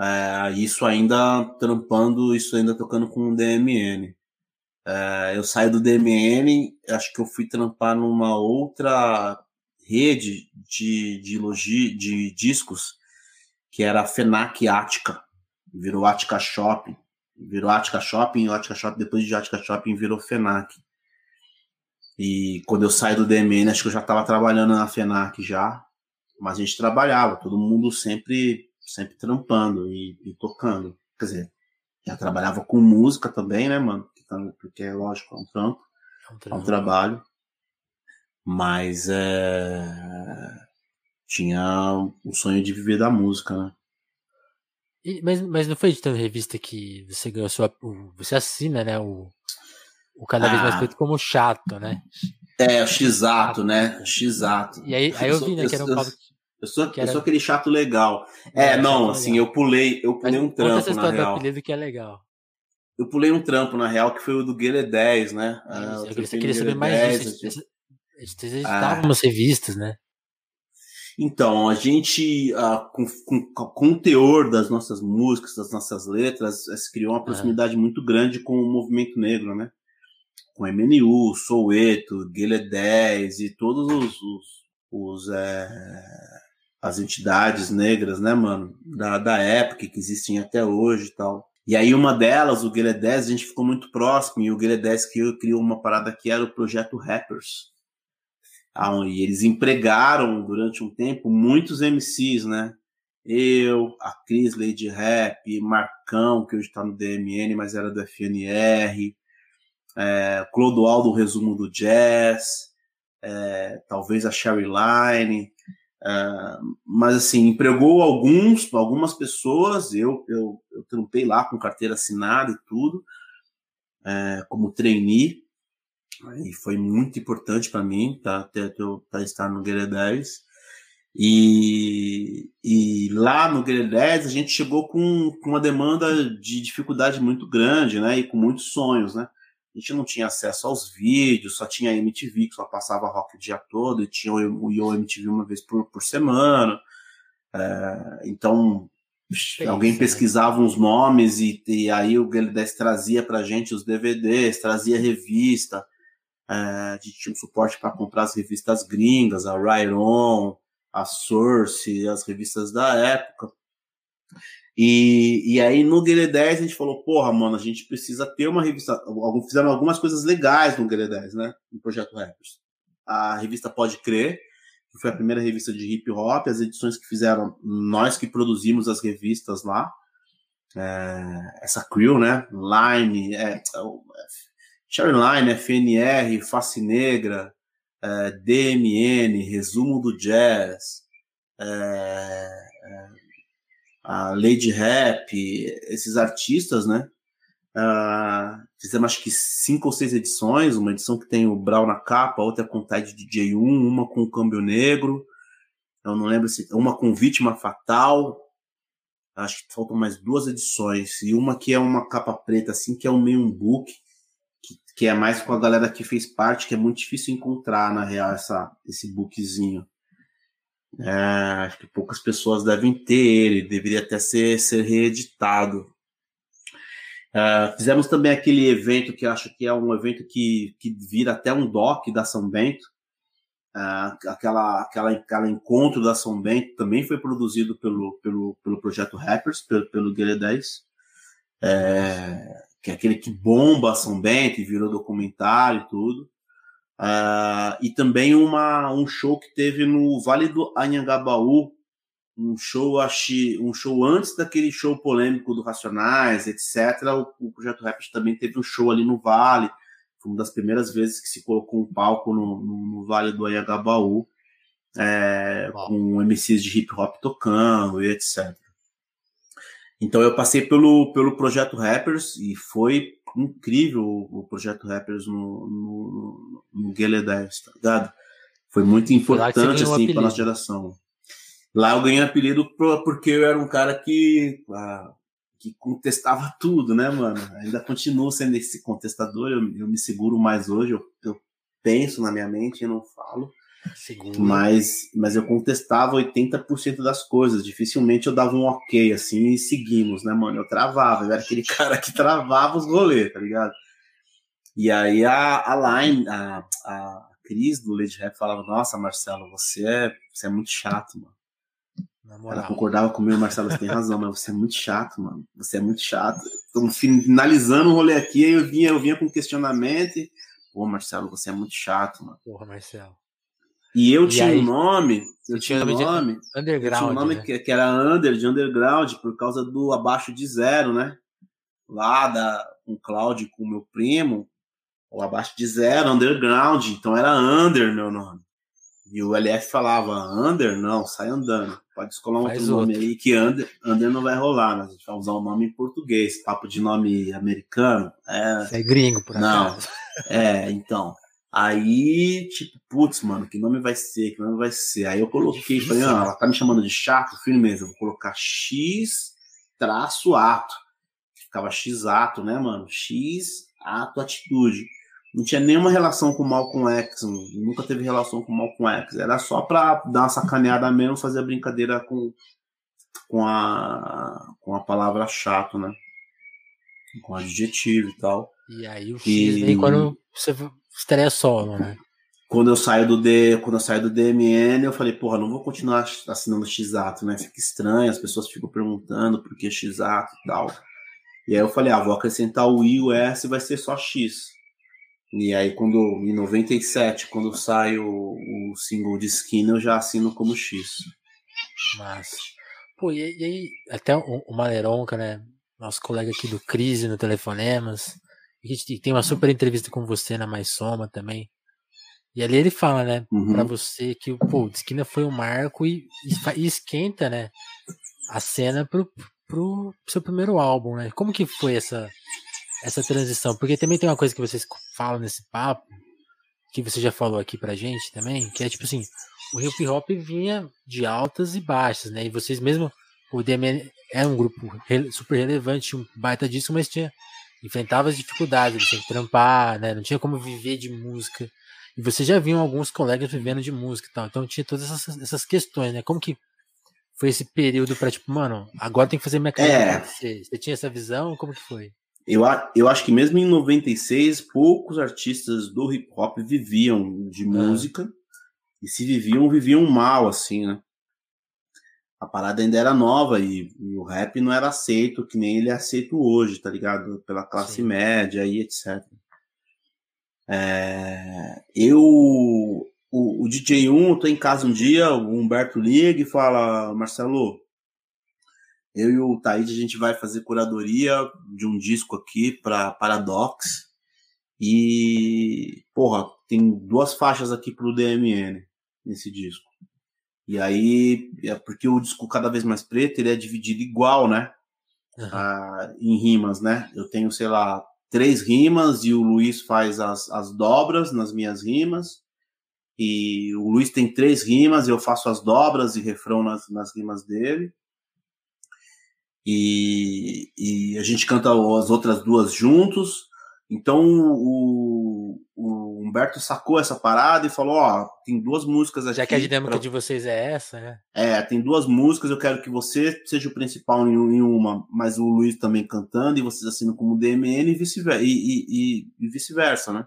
É, isso ainda trampando, isso ainda tocando com o DMN. É, eu saí do DMN, acho que eu fui trampar numa outra rede de, de, logi, de discos, que era a FENAC Ática, virou Ática Shopping, virou Ática Shopping, Ática Shopping, depois de Ática Shopping virou FENAC. E quando eu saí do DMN, acho que eu já estava trabalhando na FENAC já, mas a gente trabalhava, todo mundo sempre sempre trampando e, e tocando. Quer dizer, já trabalhava com música também, né, mano? Porque, é lógico, é um trampo, é um. É trabalho. Mas é... tinha o sonho de viver da música, né? E, mas, mas não foi de tanta revista que você ganhou sua. Você assina, né? O, o cada vez mais ah. feito como chato, né? É, o X-Ato, né? X-Ato. E aí, aí eu vi, né, que era um papo eu sou, era... eu sou aquele chato legal. É, é não, assim, legal. eu pulei, eu pulei Mas um trampo essa na real. Do apelido que é legal. Eu pulei um trampo, na real, que foi o do Guilherme 10, né? Ah, eu, queria, queria saber mais 10, disso. Editava ah. umas revistas, né? Então, a gente, uh, com, com, com, o teor das nossas músicas, das nossas letras, se criou uma proximidade ah. muito grande com o movimento negro, né? Com MNU, Soueto, Guilherme 10 e todos os, os, os é as entidades negras, né, mano, da, da época que existem até hoje e tal. E aí uma delas, o Guilherme 10, a gente ficou muito próximo, e o Guilherme 10 criou uma parada que era o Projeto Rappers. E eles empregaram durante um tempo muitos MCs, né? Eu, a Cris Lady Rap, Marcão, que hoje está no DMN, mas era do FNR, é, Clodoaldo, Resumo do Jazz, é, talvez a Sherry Line, Mas assim, empregou alguns, algumas pessoas, eu, eu, eu trampei lá com carteira assinada e tudo, uh, como trainee, e foi muito importante para mim tá, ter, tá, estar no Guerreiro 10. E, e lá no Guerreiro 10 a gente chegou com, com uma demanda de dificuldade muito grande, né? E com muitos sonhos, né? A gente não tinha acesso aos vídeos, só tinha MTV, que só passava rock o dia todo, e tinha o Yo MTV uma vez por, por semana. É, então, alguém né? pesquisava uns nomes e, e aí o Galides trazia pra gente os DVDs, trazia revista. É, a gente tinha um suporte para comprar as revistas gringas, a Right On, a Source, as revistas da época. E, e aí no Guerre 10 a gente falou, porra, mano, a gente precisa ter uma revista. Fizeram algumas coisas legais no Guerre 10, né? No Projeto Rappers. A revista Pode Crer, que foi a primeira revista de hip hop, as edições que fizeram, nós que produzimos as revistas lá. É, essa crew, né? Line, é, é Sherry Line, FNR, Face Negra, é, DMN, Resumo do Jazz. É, é a Lady Rap, esses artistas, né? Uh, fizemos acho que cinco ou seis edições, uma edição que tem o Brown na capa, outra com Tide DJ 1, uma com o Câmbio Negro, eu não lembro se uma com Vítima Fatal, acho que faltam mais duas edições, e uma que é uma capa preta, assim, que é um meio um book, que, que é mais com a galera que fez parte, que é muito difícil encontrar, na real, essa, esse bookzinho. É, acho que poucas pessoas devem ter ele, deveria até ser, ser reeditado. É, fizemos também aquele evento que acho que é um evento que, que vira até um doc da São Bento. É, aquela, aquela, aquela encontro da São Bento também foi produzido pelo, pelo, pelo projeto Rappers, pelo, pelo Guilherme 10. É, que é aquele que bomba São Bento e virou documentário e tudo. Uh, e também uma, um show que teve no Vale do Anhangabaú, um show, acho, um show antes daquele show polêmico do Racionais, etc. O, o Projeto Rap também teve um show ali no Vale. Foi uma das primeiras vezes que se colocou um palco no, no, no Vale do Anhangabaú, é, com MCs de hip hop tocando e etc. Então eu passei pelo, pelo Projeto Rappers e foi incrível o, projeto Rappers no, no, no Gale 10, tá ligado? Foi muito importante, assim, para nossa geração. Lá eu ganhei apelido porque eu era um cara que, ah, que contestava tudo, né, mano? Ainda continuo sendo esse contestador, eu, eu me seguro mais hoje, eu, eu penso na minha mente e não falo. Segundo. Mas, mas eu contestava 80% das coisas. Dificilmente eu dava um ok assim e seguimos, né, mano? Eu travava, eu era aquele cara que travava os rolês, tá ligado? E aí a, a Line, a, a Cris do Lady Rap falava, nossa, Marcelo, você é, você é muito chato, mano. Ela concordava comigo, Marcelo, você tem razão, mas você é muito chato, mano. Você é muito chato. Estamos finalizando o rolê aqui, aí eu vinha, eu vinha com questionamento. E, Pô, Marcelo, você é muito chato, mano. Porra, Marcelo. E eu e tinha aí, um nome, eu tinha um nome, underground, tinha um nome né? que, que, era under, de underground, por causa do abaixo de zero, né? Lá da, com o Cláudio, com o meu primo, o abaixo de zero, underground, então era under meu nome. E o LF falava, under? Não, sai andando. Pode escolar um outro, outro nome aí que under, under não vai rolar, mas a gente vai usar o um nome em português. Papo de nome americano. É, é gringo, por não, acaso. É, então. Aí, tipo, putz, mano, que nome vai ser? Que nome vai ser? Aí eu coloquei, falei, ah, ela tá me chamando de chato? Firmeza, eu vou colocar X traço ato. Ficava X ato, né, mano? X ato atitude. Não tinha nenhuma relação com o Malcolm X, nunca teve relação com o Malcolm X. Era só pra dar uma sacaneada mesmo, fazer a brincadeira com, com, a, com a palavra chato, né? Com adjetivo e tal. E aí o X e... quando você estreia solo, né? Quando eu saio do D, quando eu saio do DMN, eu falei, porra, não vou continuar assinando X-Ato, né? Fica estranho, as pessoas ficam perguntando por que X-Ato e tal. E aí eu falei, ah, vou acrescentar o I o S vai ser só X. E aí, quando em 97, quando sai o, o single de Skin, eu já assino como X. Mas, pô, e, e aí, até o, o Maleronca, né? Nosso colega aqui do Crise no Telefonemas, e tem uma super entrevista com você na Mais Soma também. E ali ele fala, né, uhum. pra você que pô, o Esquina foi um marco e, e, esquenta, né, a cena pro, pro seu primeiro álbum, né? Como que foi essa, essa transição? Porque também tem uma coisa que vocês falam nesse papo, que você já falou aqui pra gente também, que é tipo assim, o hip hop vinha de altas e baixas, né? E vocês mesmo, o DMN era um grupo super relevante, um baita disso, mas tinha enfrentava as dificuldades, eles tinham que trampar, né? Não tinha como viver de música. E vocês já viam alguns colegas vivendo de música e tal. Então tinha todas essas, essas questões, né? Como que foi esse período para tipo, mano, agora tem que fazer minha carreira é. Você, você tinha essa visão? Como que foi? Eu, eu acho que mesmo em 96, poucos artistas do hip hop viviam de ah. música. E se viviam, viviam mal, assim, né? A parada ainda era nova e, e, o rap não era aceito que nem ele é aceito hoje, tá ligado? Pela classe Sim. média e etc. É, eu, o, o DJ1, eu tô em casa um dia, o Humberto liga e fala, Marcelo, eu e o Taíde, a gente vai fazer curadoria de um disco aqui para Paradox. E, porra, tem duas faixas aqui pro DMN nesse disco. E aí, é porque o disco cada vez mais preto, ele é dividido igual, né? Uhum. Ah, em rimas, né? Eu tenho, sei lá, três rimas e o Luiz faz as, as dobras nas minhas rimas. E o Luiz tem três rimas, eu faço as dobras e refrão nas, nas rimas dele. E, e a gente canta as outras duas juntos. Então o, o Humberto sacou essa parada e falou: Ó, tem duas músicas aqui. Já que a dinâmica pra... de vocês é essa, né? É, tem duas músicas, eu quero que você seja o principal em, uma, mas o Luiz também cantando, e vocês assinam como DMN e vice-versa, e, e, e, e vice-versa, né?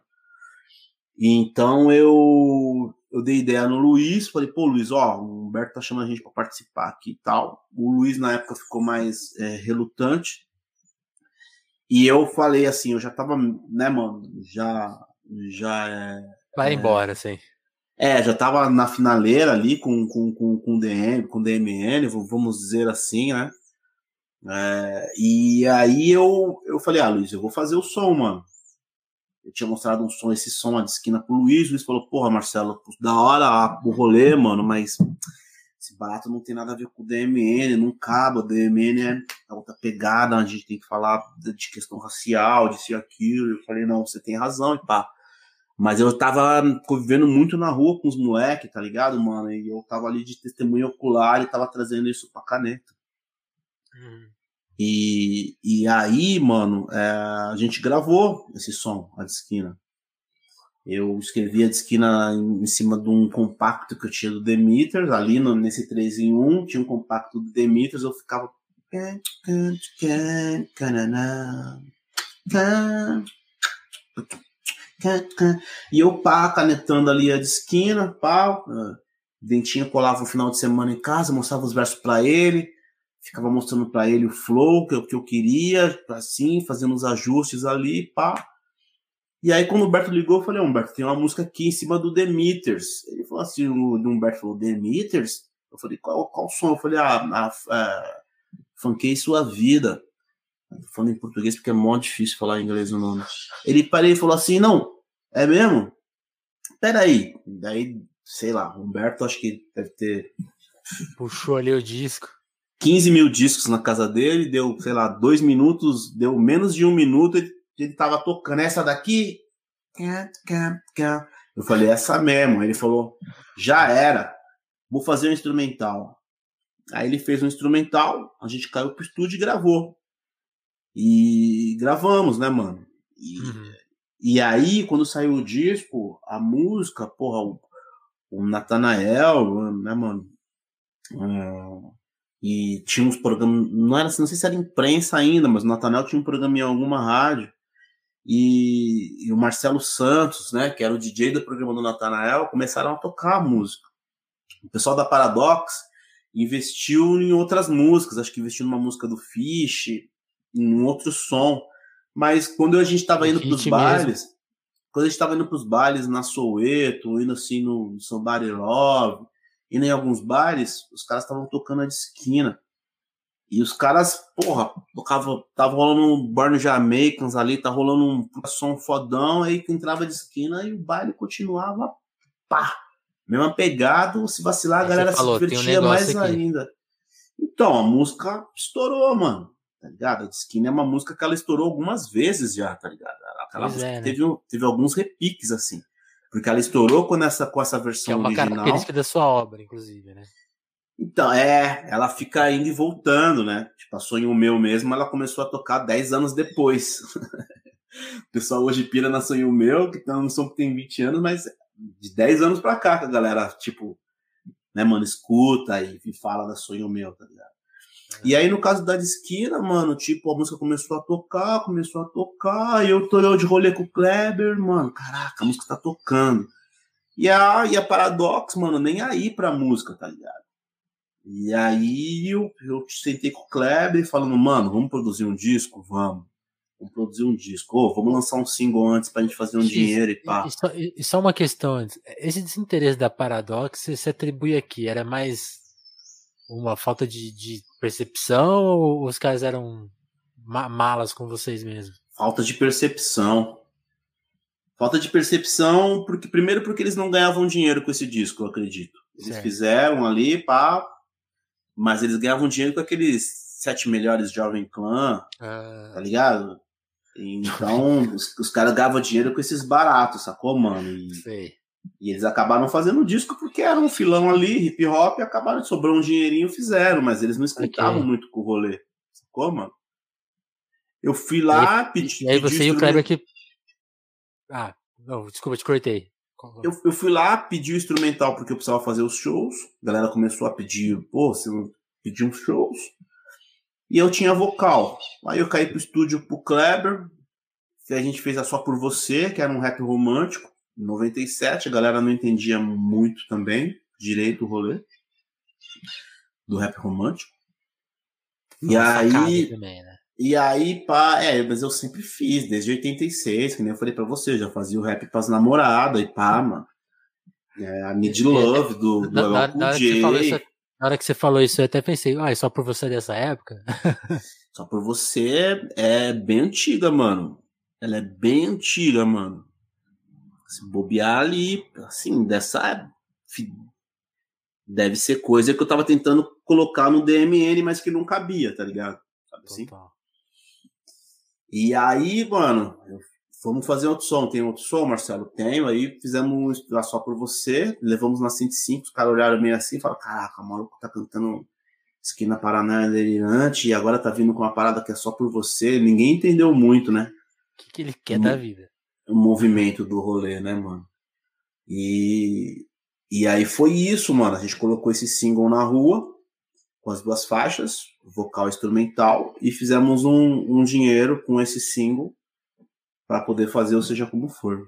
E então eu eu dei ideia no Luiz, falei, pô, Luiz, ó, o Humberto tá chamando a gente para participar aqui e tal. O Luiz na época ficou mais é, relutante. E eu falei assim, eu já tava, né, mano, já já é, Vai é, embora, sim. É, já tava na finaleira ali com com com, com DM, com DMN, vamos dizer assim, né? É, e aí eu eu falei, ah, Luiz, eu vou fazer o som, mano eu tinha mostrado um som, esse som de esquina pro Luiz, o Luiz falou, porra, Marcelo, da hora o rolê, mano, mas esse barato não tem nada a ver com o DMN, não cabe, o DMN é outra pegada, a gente tem que falar de questão racial, de e aquilo, eu falei, não, você tem razão, e pá. Mas eu tava convivendo muito na rua com os moleques, tá ligado, mano? E eu tava ali de testemunho ocular e tava trazendo isso pra caneta. Hum. E, e aí, mano, é, a gente gravou esse som, a de esquina. Eu escrevi a de esquina em, cima de um compacto que eu tinha do Demeters, ali no, nesse 3 em 1, tinha um compacto do Demeters, eu ficava. E eu pá, canetando ali a de esquina, pá. Dentinho colava no final de semana em casa, mostrava os versos para ele, ficava mostrando para ele o flow que eu, que eu queria, assim, fazendo os ajustes ali, pá. E aí, quando o Humberto ligou, eu falei, Humberto, tem uma música aqui em cima do Demeters. Ele falou assim, o Humberto falou, Demeters? Eu falei, qual, qual som? Eu falei, ah, a, a, Funkei Sua Vida. Falando em português porque é mó difícil falar em inglês o nome. Ele parei e falou assim, não, é mesmo? Peraí. Daí, sei lá, Humberto acho que deve ter... Puxou ali o disco. 15 mil discos na casa dele, deu, sei lá, dois minutos, deu menos de um minuto, ele ele tava tocando essa daqui. Eu falei, essa mesmo. Ele falou, já era, vou fazer um instrumental. Aí ele fez um instrumental, a gente caiu pro estúdio e gravou. E gravamos, né, mano? E, uhum. e aí, quando saiu o disco, a música, porra, o, o Natanael, né, mano? É, e tinha uns programas, não era, não sei se era imprensa ainda, mas o Natanael tinha um programa em alguma rádio e, e, o Marcelo Santos, né, que era o DJ do programa do Natanael, começaram a tocar a música. O pessoal da Paradox investiu em outras músicas, acho que investiu numa música do Fish, em um outro som. Mas quando a gente estava indo para os bailes, quando a gente estava indo para os bailes na Soweto, indo assim no Somebody Love, indo em alguns bares, os caras estavam tocando a de esquina. E os caras, porra, tocava, tava rolando um Born Jamaicans ali, tá rolando um som fodão, aí que entrava de esquina e o baile continuava pá. Mesma pegada, se vacilar, a galera falou, se divertia um mais aqui. ainda. Então, a música estourou, mano. Tá ligado? A de esquina é uma música que ela estourou algumas vezes já, tá ligado? Aquela pois música é, né? teve, teve alguns repiques, assim. Porque ela estourou com essa, com essa versão que é uma original. característica da sua obra, inclusive, né? Então, é, ela fica indo e voltando, né? Tipo, a Sonho Meu mesmo, ela começou a tocar 10 anos depois. o pessoal hoje pira na Sonho Meu, que não são que tem 20 anos, mas de 10 anos pra cá que a galera, tipo, né, mano, escuta e, e fala da Sonho Meu, tá ligado? E aí, no caso da esquina, mano, tipo, a música começou a tocar, começou a tocar, e eu tô eu de rolê com o Kleber, mano, caraca, a música tá tocando. E a, e a Paradox, mano, nem aí pra música, tá ligado? E aí eu, eu sentei com o Kleber falando, mano, vamos produzir um disco? Vamos. Vamos produzir um disco. Oh, vamos lançar um single antes pra gente fazer um dinheiro e pá. E só, e só, uma questão antes. Esse desinteresse da Paradox se atribui aqui? Era mais uma falta de, de percepção ou os caras eram malas com vocês mesmos? Falta de percepção. Falta de percepção, porque primeiro porque eles não ganhavam dinheiro com esse disco, eu acredito. Eles certo. fizeram ali, pá, mas eles ganhavam dinheiro com aqueles sete melhores Jovem Clã, ah. tá ligado? Então, os, os, caras ganhavam dinheiro com esses baratos, sacou, mano? E, Sei. e eles acabaram fazendo o disco porque era um filão ali, hip hop, e acabaram, sobrou um dinheirinho fizeram, mas eles não escutavam okay. muito com o rolê, sacou, mano? Eu fui lá, e, pedi. E aí você e o Kleber que. Ah, não, desculpa, te cortei. Eu, eu fui lá, pedi o instrumental porque eu precisava fazer os shows. A galera começou a pedir, pô, você não pediu uns shows? E eu tinha vocal. Aí eu caí pro estúdio pro Kleber, que a gente fez a Só Por Você, que era um rap romântico, em 97. A galera não entendia muito também, direito o rolê do rap romântico. e aí. Também, né? E aí, pá, é, mas eu sempre fiz, desde 86, que nem eu falei pra você, já fazia o rap pras namoradas e pá, mano. É, a Need é, Love do, do na, na, na, hora isso, na hora que você falou isso, eu até pensei, ah, é só por você dessa época? só por você é bem antiga, mano. Ela é bem antiga, mano. Se bobear ali, assim, dessa. Deve ser coisa que eu tava tentando colocar no DMN, mas que não cabia, tá ligado? Sabe assim? E aí, mano, vamos fazer outro som. Tem outro som, Marcelo? Tenho. Aí fizemos só por você, levamos na 105, os caras olharam meio assim e falaram: Caraca, o maluco tá cantando Esquina Paraná delirante e agora tá vindo com uma parada que é só por você. Ninguém entendeu muito, né? O que, que ele quer o, da vida? O movimento do rolê, né, mano? E, e aí foi isso, mano. A gente colocou esse single na rua com as duas faixas, vocal instrumental, e fizemos um, um dinheiro com esse single para poder fazer o seja como for.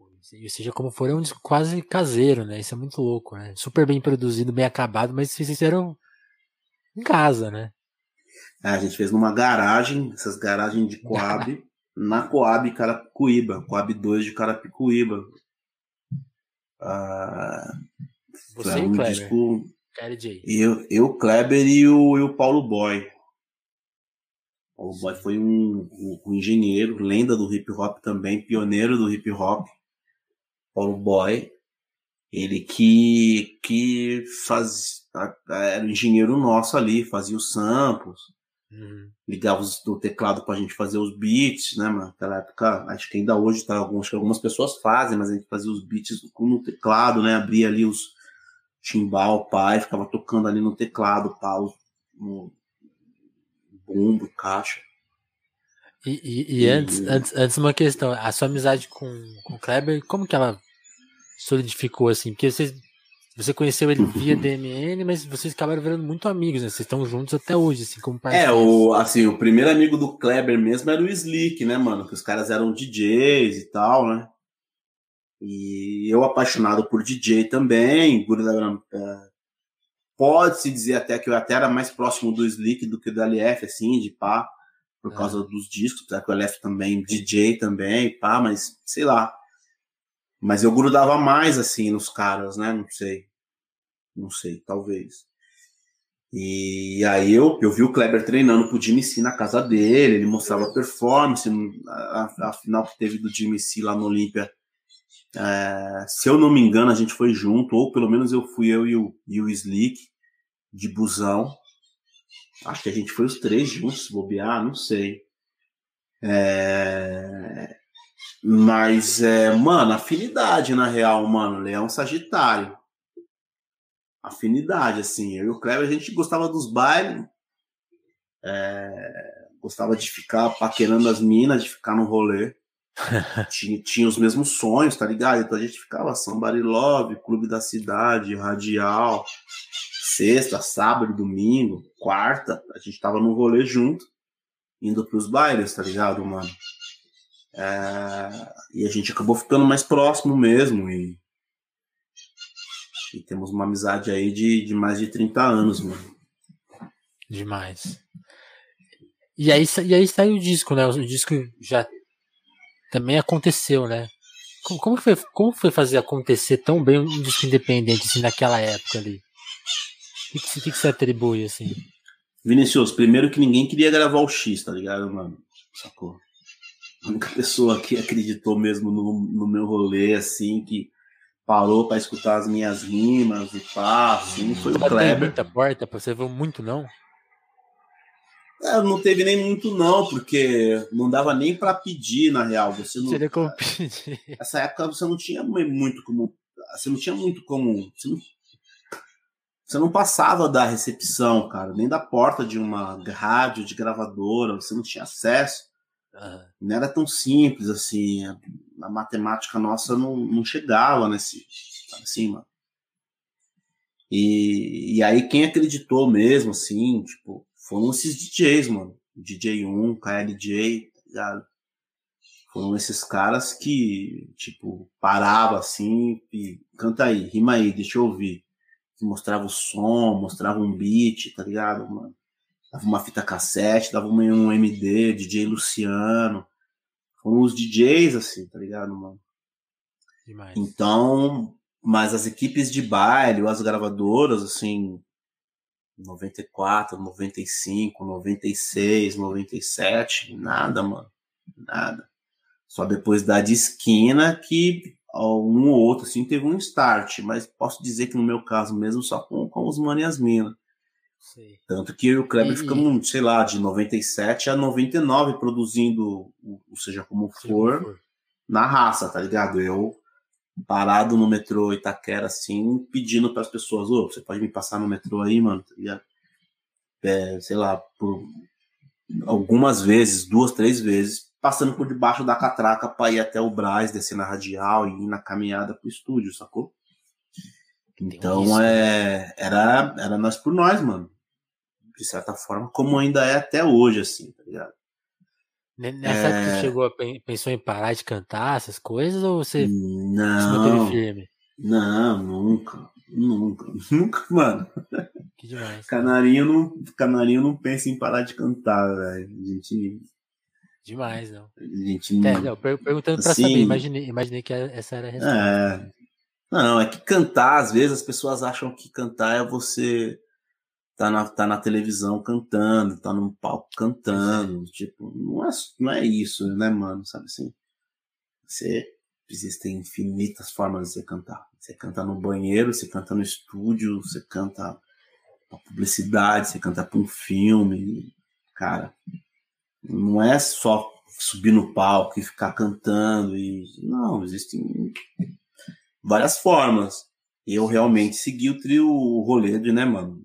Ou seja, como for, é um disco quase caseiro, né? Isso é muito louco, né? Super bem produzido, bem acabado, mas vocês fizeram em casa, né? É, a gente fez numa garagem, essas garagens de Coab, na Coab Carapicuíba, Coab 2 de Carapicuíba. Ah, Você e um Kleber. disco. KLJ. Eu, eu, Kleber e o, e o Paulo Boy. O Paulo Boy foi um, um- um engenheiro, lenda do hip hop também, pioneiro do hip hop. Paulo Boy. Ele que, que faz, era o engenheiro nosso ali, fazia os samples, Uhum. ligava os, o teclado pra gente fazer os beats, né, mano? Naquela época, acho que ainda hoje tá, que algumas pessoas fazem, mas a gente fazia os beats com no teclado, né? Abria ali os timbal, pai, ficava tocando ali no teclado, pau, no bumbo, caixa. E, e- e antes, antes, antes uma questão, a sua amizade com, com o Kleber, como que ela solidificou assim? Porque vocês, você conheceu ele via DMN, mas vocês acabaram virando muito amigos, né? Vocês estão juntos até hoje, assim, como É, parceiros. o, assim, o primeiro amigo do Kleber mesmo era o Slick, né, mano? Que os caras eram DJs e tal, né? E eu apaixonado por DJ também. Guri da- é, Pode-se dizer até que eu até era mais próximo do Slick do que do LF, assim, de pá, por É. causa dos discos, apesar que o LF também, DJ também, pá, mas sei lá. Mas eu grudava mais, assim, nos caras, né? Não sei. Não sei, talvez. E aí eu, eu vi o Kleber treinando pro Jimmy C na casa dele, ele mostrava performance, a, a- a final que teve do Jimmy C lá no Olímpia. É, se eu não me engano, a gente foi junto, ou pelo menos eu fui eu e o, e o Slick de busão. Acho que a gente foi os três juntos, bobear, não sei. É, mas, é, mano, afinidade na real, mano. Leão Sagitário afinidade, assim. Eu e o Kleber, a gente gostava dos bailes, é, gostava de ficar paquerando as minas, de ficar no rolê. tinha, tinha os mesmos sonhos, tá ligado? Então a gente ficava Somebody Love, Clube da Cidade, Radial, sexta, sábado, domingo, quarta, a gente tava no rolê junto, indo pros bailes, tá ligado, mano? É, e a gente acabou ficando mais próximo mesmo, e e temos uma amizade aí de, de mais de 30 anos, mano. Demais. E aí, e aí saiu o disco, né? O disco já também aconteceu, né? Como, foi, como foi fazer acontecer tão bem um disco independente assim naquela época ali? O que, que, você- que atribui assim? Vinicius, primeiro que ninguém queria gravar o X, tá ligado, mano? Sacou? A única pessoa que acreditou mesmo no, no meu rolê, assim, que parou pra escutar as minhas rimas e pá, assim, foi o Kleber. muita porta, você viu muito não? É, não teve nem muito não, porque não dava nem pra pedir, na real. Você não, Seria como pedir. Essa época você não tinha muito como. Você não tinha muito como. Você não, você não passava da recepção, cara, nem da porta de uma rádio, de gravadora, você não tinha acesso. Ah, Não era tão simples assim. A, matemática nossa não, não chegava nesse. Assim, mano. E, e aí quem acreditou mesmo, assim, tipo, foram esses DJs, mano. DJ1, KLJ, tá ligado? Foram esses caras que, tipo, parava assim e canta aí, rima aí, deixa eu ouvir. Mostrava o som, mostrava um beat, tá ligado, mano? Dava uma fita cassete, dava um MD, DJ Luciano. Foram os DJs, assim, tá ligado, mano? demais. Então, mas as equipes de baile, as gravadoras, assim, 94, 95, 96, 97, nada, mano. Nada. Só depois da de esquina que um ou outro, assim, teve um start. Mas posso dizer que no meu caso mesmo, só com, com os mano e as minas. Sei. Tanto que eu e o Kleber E- ficamos, sei lá, de 97 a 99 produzindo, ou seja, como for, como for. na raça, tá ligado? Eu parado no metrô Itaquera, assim, pedindo para as pessoas, ô, você pode me passar no metrô aí, mano, tá ligado? É, sei lá, por algumas vezes, duas, três vezes, passando por debaixo da catraca para ir até o Braz, descer na radial e ir na caminhada pro estúdio, sacou? Então isso, é, era, era nós por nós, mano. De certa forma, como ainda é até hoje, assim, tá ligado? Nessa é... época você chegou a pensou em parar de cantar essas coisas ou você não, se manteve firme? Não, nunca. Nunca, nunca, mano. Que demais. Canarinho não, canarinho não pensa em parar de cantar, velho. A gente. Demais, não. A gente não. É, não perguntando pra assim, saber, imaginei, imaginei que essa era a resposta. É. Não, é que cantar, às vezes as pessoas acham que cantar é você tá na, tá na televisão cantando, tá num palco cantando. Tipo, não é, não é isso, né, mano? Sabe assim? Você existem infinitas formas de você cantar. Você canta no banheiro, você canta no estúdio, você canta pra publicidade, você canta pra um filme. Cara, não é só subir no palco e ficar cantando. E... Não, existem várias formas. Eu realmente segui o trio rolê de, né, mano?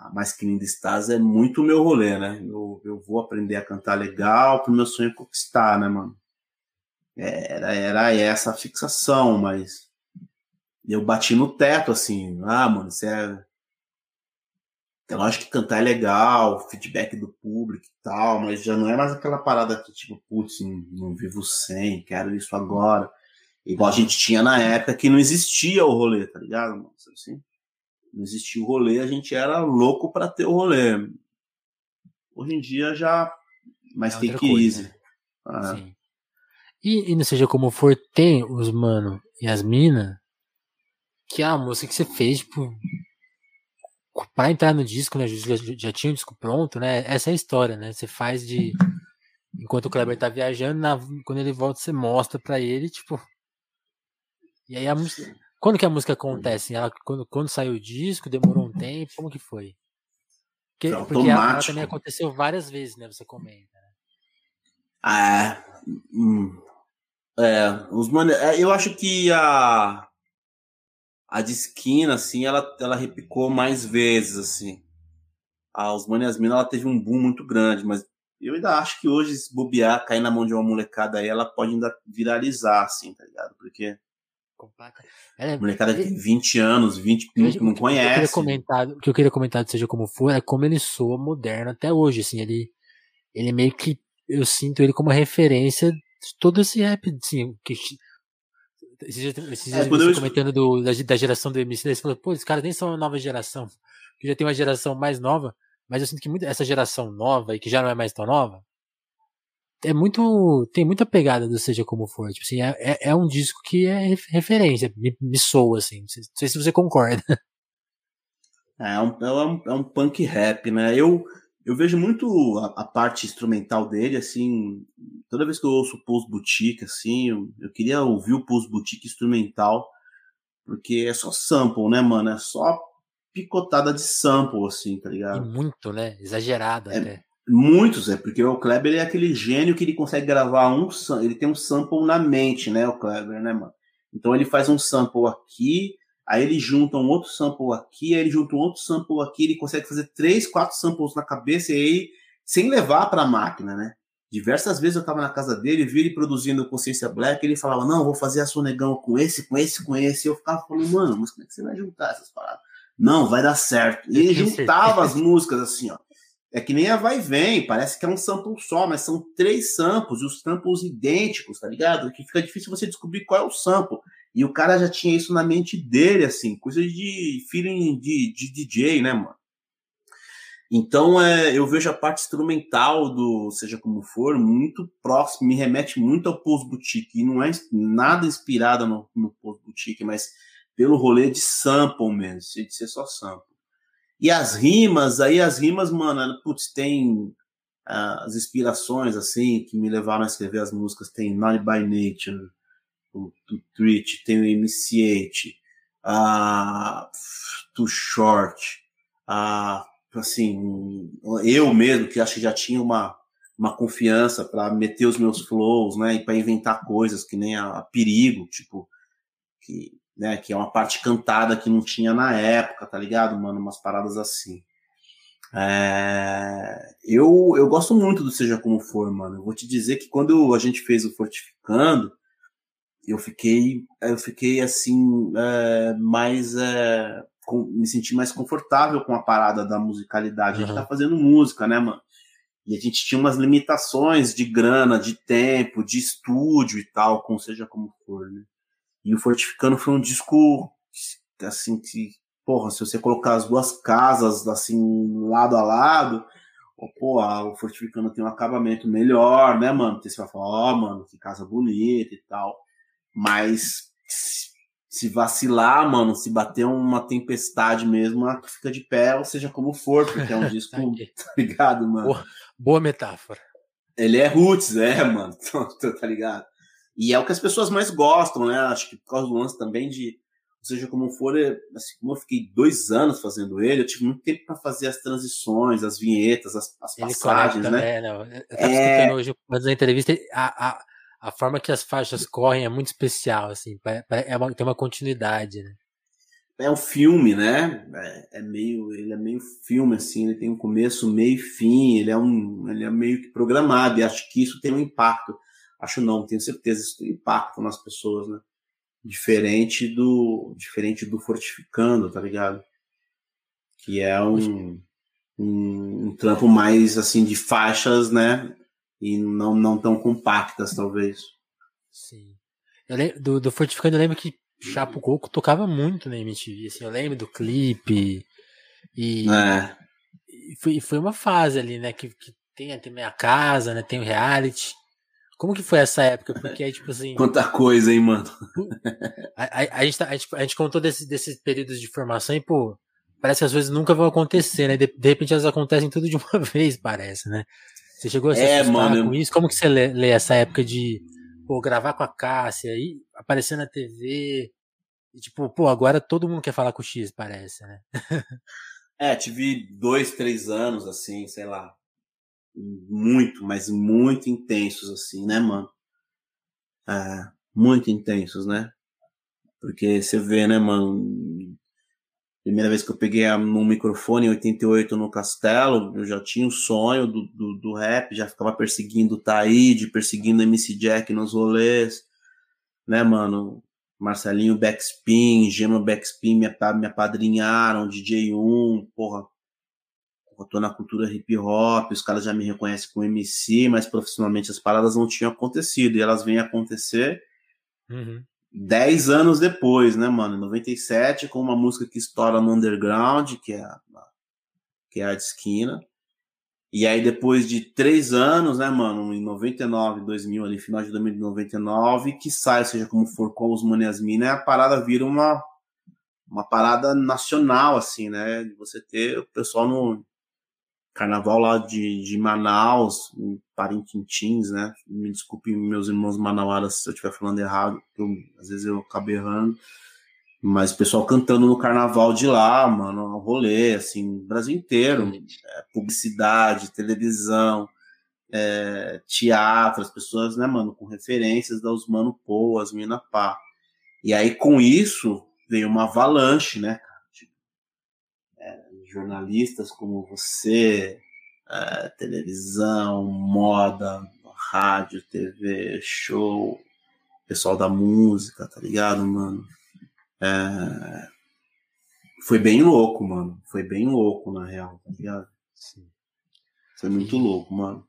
A Mais Que Linda é muito o meu rolê, né? Eu, eu vou aprender a cantar legal pro meu sonho conquistar, né, mano? Era, era essa a fixação, mas eu bati no teto, assim, ah, mano, você é. É lógico que cantar é legal, feedback do público e tal, mas já não é mais aquela parada que, tipo, putz, não, não vivo sem, quero isso agora. Igual a gente tinha na época que não existia o rolê, tá ligado? Mano? Assim, não existia o rolê, a gente era louco para ter o rolê. Hoje em dia já. Mas é tem que ir. Né? Ah. Sim. E, e não seja como for, tem os mano e as mina que a música que você fez, tipo, pra entrar no disco, né? Já, já tinha o disco pronto, né? Essa é a história, né? Você faz de. Enquanto o Kleber tá viajando, na, quando ele volta, você mostra pra ele, tipo. E aí a música. Quando que a música acontece? Ela, quando, quando saiu o disco, demorou um tempo? Como que foi? Porque, porque ela, ela, também aconteceu várias vezes, né? Você comenta. Né? Ah, hum, é, os mano, é, eu acho que a a de esquina, assim, ela, ela repicou mais vezes, assim. A Os Yasmina, ela teve um boom muito grande, mas eu ainda acho que hoje, se bobear, cair na mão de uma molecada aí, ela pode ainda viralizar, assim, tá ligado? Porque ela é... molecada que tem 20 anos, 20 não, não conhece. O que, eu queria comentar, o que eu queria comentar, seja como for, é como ele soa moderno até hoje, assim, ele, ele meio que, eu sinto ele como referência todo esse rap, assim, que esses dias, é, comentando do, da, da, geração do MC, você falou, pô, esses caras nem são uma nova geração, que já tem uma geração mais nova, mas eu sinto que muito, essa geração nova, e que já não é mais tão nova, é muito, tem muita pegada do Seja Como For, tipo assim, é, é, é um disco que é referência, me, me soa, assim, não sei, não sei se você concorda. É, é um, é um, é um punk rap, né, eu eu vejo muito a, a, parte instrumental dele, assim, toda vez que eu ouço o Pulse Boutique, assim, eu, eu, queria ouvir o Pulse Boutique instrumental, porque é só sample, né, mano? É só picotada de sample, assim, tá ligado? E muito, né? Exagerado é, até. Muitos, é, porque o Kleber é aquele gênio que ele consegue gravar um, ele tem um sample na mente, né, o Kleber, né, mano? Então ele faz um sample aqui, Aí ele junta um outro sample aqui, aí ele junta um outro sample aqui, ele consegue fazer três, quatro samples na cabeça e aí, sem levar para a máquina, né? Diversas vezes eu estava na casa dele, vi ele produzindo Consciência Black, ele falava, não, vou fazer a Sonegão com esse, com esse, com esse. E eu ficava falando, mano, mas como é que você vai juntar essas paradas? Não, vai dar certo. E ele juntava as músicas assim, ó. É que nem a vai e vem, parece que é um sample só, mas são três samples, e os samples idênticos, tá ligado? Que fica difícil você descobrir qual é o sample. E o cara já tinha isso na mente dele, assim, coisa de feeling de, de DJ, né, mano? Então, é, eu vejo a parte instrumental do Seja Como For muito próximo, me remete muito ao Post Boutique. E não é nada inspirado no, no Post Boutique, mas pelo rolê de sample mesmo, de ser só sample. E as rimas, aí as rimas, mano, putz, tem uh, as inspirações, assim, que me levaram a escrever as músicas. Tem Naughty by Nature, o, o Twitch, tem o MC8, a Too Short, a assim, eu mesmo que acho que já tinha uma uma confiança para meter os meus flows, né, e para inventar coisas que nem a, a, perigo, tipo que, né, que é uma parte cantada que não tinha na época, tá ligado, mano, umas paradas assim. É, eu, eu gosto muito do Seja Como For, mano. Eu vou te dizer que quando a gente fez o Fortificando, eu fiquei, eu fiquei assim, é, mais. É, com, me senti mais confortável com a parada da musicalidade. Uhum. A gente tá fazendo música, né, mano? E a gente tinha umas limitações de grana, de tempo, de estúdio e tal, como seja como for, né? E o Fortificando foi um disco, assim, que, porra, se você colocar as duas casas, assim, lado a lado, pô, o Fortificando tem um acabamento melhor, né, mano? Você vai falar, ó, oh, mano, que casa bonita e tal. Mas se vacilar, mano, se bater uma tempestade mesmo, fica de pé, ou seja como for, porque é um disco, tá ligado, mano? Boa, boa, metáfora. Ele é roots, é, mano, tá ligado? E é o que as pessoas mais gostam, né? Acho que por causa do lance também de, ou seja como for, assim, como eu fiquei dois anos fazendo ele, eu tive muito tempo para fazer as transições, as vinhetas, as, as passagens, conecta, né? É, não, eu tava é... escutando hoje, antes da entrevista, a, a a forma que as faixas correm é muito especial, assim, é uma, tem uma continuidade, né? É um filme, né? É, é, meio, ele é meio filme, assim, ele tem um começo, meio e fim, ele é um, ele é meio que programado, e acho que isso tem um impacto. Acho não, tenho certeza, isso tem impacto nas pessoas, né? Diferente do, diferente do Fortificando, tá ligado? Que é um, um, um trampo mais, assim, de faixas, né? e não, não tão compactas, talvez. Sim. Eu lembro, do, do Fortificando, eu lembro que Chapo Coco tocava muito na MTV. Assim, eu lembro do clipe. E, é. e, foi, foi uma fase ali, né? Que, que tem, tem minha casa, né? Tem o reality. Como que foi essa época? Porque aí, tipo assim. Quanta coisa, hein, mano? A, a, a, gente, tá, a, gente, a gente contou desses, desses períodos de formação e, pô, parece que as coisas nunca vão acontecer, né? De, de repente elas acontecem tudo de uma vez, parece, né? Você chegou a se é, mano, com isso? Como que você lê, lê, essa época de pô, gravar com a Cássia e aparecer na TV? E, tipo, pô, agora todo mundo quer falar com o X, parece, né? é, tive dois, três anos, assim, sei lá. Muito, mas muito intensos, assim, né, mano? É, muito intensos, né? Porque você vê, né, mano, Primeira vez que eu peguei um microfone em 88 no Castelo, eu já tinha o sonho do, do, do rap, já ficava perseguindo o Taíde, perseguindo MC Jack nos rolês, né, mano? Marcelinho Backspin, Gema Backspin me, me apadrinharam, DJ1, porra. Eu tô na cultura hip hop, os caras já me reconhecem como MC, mas profissionalmente as paradas não tinham acontecido e elas vêm acontecer. Uhum. Dez anos depois, né, mano? Em 97, com uma música que estoura no underground, que é a, que é a de esquina. E aí, depois de três anos, né, mano, em 99, 2000, ali, final de 2099, que sai, seja como for, com os Maniasmina, a parada vira uma, uma parada nacional, assim, né? De você ter o pessoal no, carnaval lá de, de Manaus, em Parintins, né? Me desculpe meus irmãos manauaras se eu estiver falando errado, eu, às vezes eu acabo errando. Mas o pessoal cantando no carnaval de lá, mano, rolê, assim, Brasil inteiro. É, publicidade, televisão, é, teatro, as pessoas, né, mano, com referências das Mano as Mina Pá. E aí, com isso, veio uma avalanche, né, jornalistas como você, é, televisão, moda, rádio, TV, show, pessoal da música, tá ligado, mano? É, foi bem louco, mano. Foi bem louco, na real, tá ligado? Sim. Foi muito louco, mano.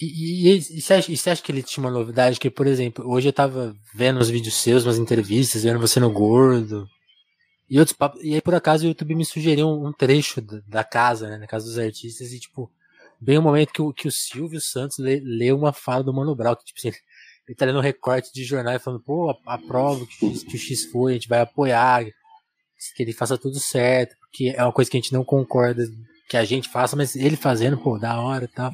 E, e, e, você acha, e, você acha, que ele tinha uma novidade? Que, por exemplo, hoje eu tava vendo os vídeos seus, umas entrevistas, vendo você no gordo. E, outros papos, e aí, por acaso, o YouTube me sugeriu um, um trecho da, da, casa, né? Na casa dos artistas, e tipo, bem o momento que o, que o Silvio Santos lê, lê uma fala do Mano Brown, que tipo assim, ele tá lendo um recorte de jornal e falando, pô, aprova que, que o X foi, a gente vai apoiar, que ele faça tudo certo, porque é uma coisa que a gente não concorda que a gente faça, mas ele fazendo, pô, da hora e tal.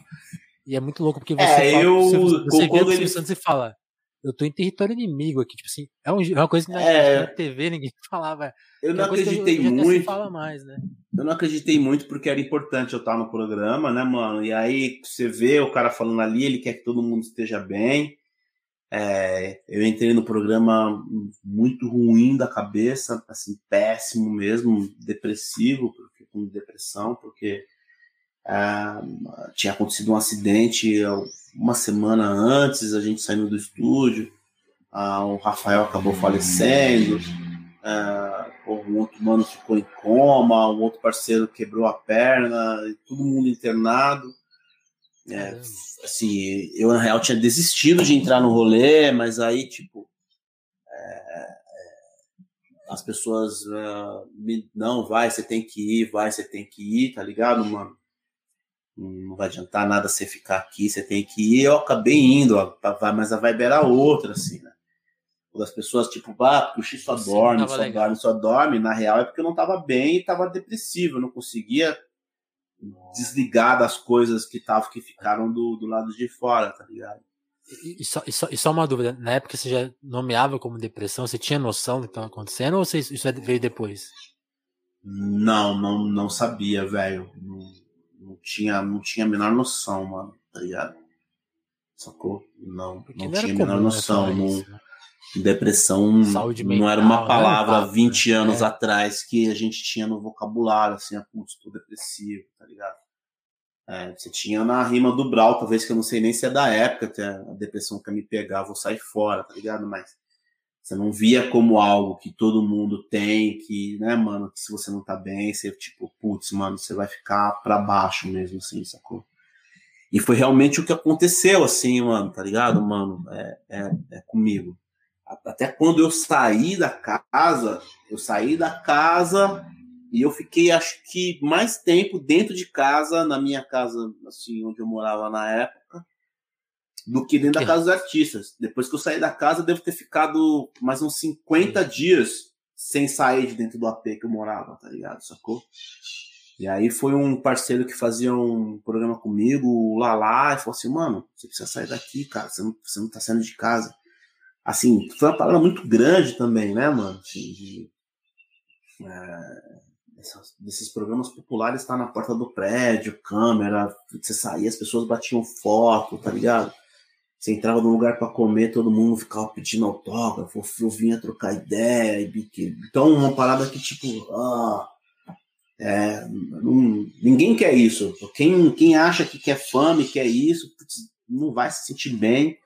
E é muito louco porque você, é, fala, eu, você, você vê o Silvio ele... Santos e fala, eu tô em território inimigo aqui, tipo assim, é, um, é uma coisa que na, é... na TV ninguém falava. Eu não acreditei eu, muito. Fala mais, né? Eu não acreditei muito porque era importante eu estar no programa, né, mano? E aí você vê o cara falando ali, ele quer que todo mundo esteja bem. É, eu entrei no programa muito ruim da cabeça, assim, péssimo mesmo, depressivo, porque com depressão, porque é, tinha acontecido um acidente uma semana antes, a gente saindo do estúdio, ah, o Rafael acabou falecendo, ah, um outro mano ficou em coma, um outro parceiro quebrou a perna, todo mundo internado. É, assim, eu na real tinha desistido de entrar no rolê, mas aí, tipo, é, é as pessoas uh, me, não, vai, você tem que ir, vai, você tem que ir, tá ligado, mano? Não vai adiantar nada você ficar aqui, você tem que ir. Eu acabei indo, ó, mas a vibe era outra, assim, né? Quando as pessoas, tipo, ah, porque o X só Sim, dorme, só legal. dorme, só dorme, na real é porque eu não tava bem e tava depressivo, eu não conseguia desligar das coisas que tavam, que ficaram do, do lado de fora, tá ligado? E, só, e, só, e só uma dúvida, na época você já nomeava como depressão, você tinha noção do que estava acontecendo ou você, isso é, veio depois? Não, não, não sabia, velho. Não, não, tinha, não tinha a menor noção, mano, tá ligado? Sacou? Não, não, não tinha a menor né, noção. Não, isso, né? Depressão Saúde não era uma né? palavra né? 20 anos é. atrás que a gente tinha no vocabulário, assim, a putz, tô depressivo, tá ligado? É, você tinha na rima do Brau, talvez que eu não sei nem se é da época, até a depressão quer me pegar, vou sair fora, tá ligado? Mas você não via como algo que todo mundo tem, que, né, mano, que se você não tá bem, você, tipo, putz, mano, você vai ficar pra baixo mesmo, assim, sacou? E foi realmente o que aconteceu, assim, mano, tá ligado, mano? É, é, é comigo até quando eu saí da casa, eu saí da casa e eu fiquei, acho que, mais tempo dentro de casa, na minha casa, assim, onde eu morava na época, do que dentro da casa dos artistas. Depois que eu saí da casa, eu devo ter ficado mais uns 50 dias sem sair de dentro do AP que eu morava, tá ligado? Sacou? E aí foi um parceiro que fazia um programa comigo, o Lala, e falou assim, mano, você precisa sair daqui, cara, você não, você não tá saindo de casa assim, foi uma parada muito grande também, né, mano? Assim, de, é, essas, desses programas populares estar tá na porta do prédio, câmera, você saía, as pessoas batiam foto, tá ligado? Você entrava num lugar para comer, todo mundo ficava pedindo autógrafo, eu vinha trocar ideia. E, então, uma parada que, tipo, ah, é, não, ninguém quer isso. Quem, quem acha que quer fama e quer isso, não vai se sentir bem.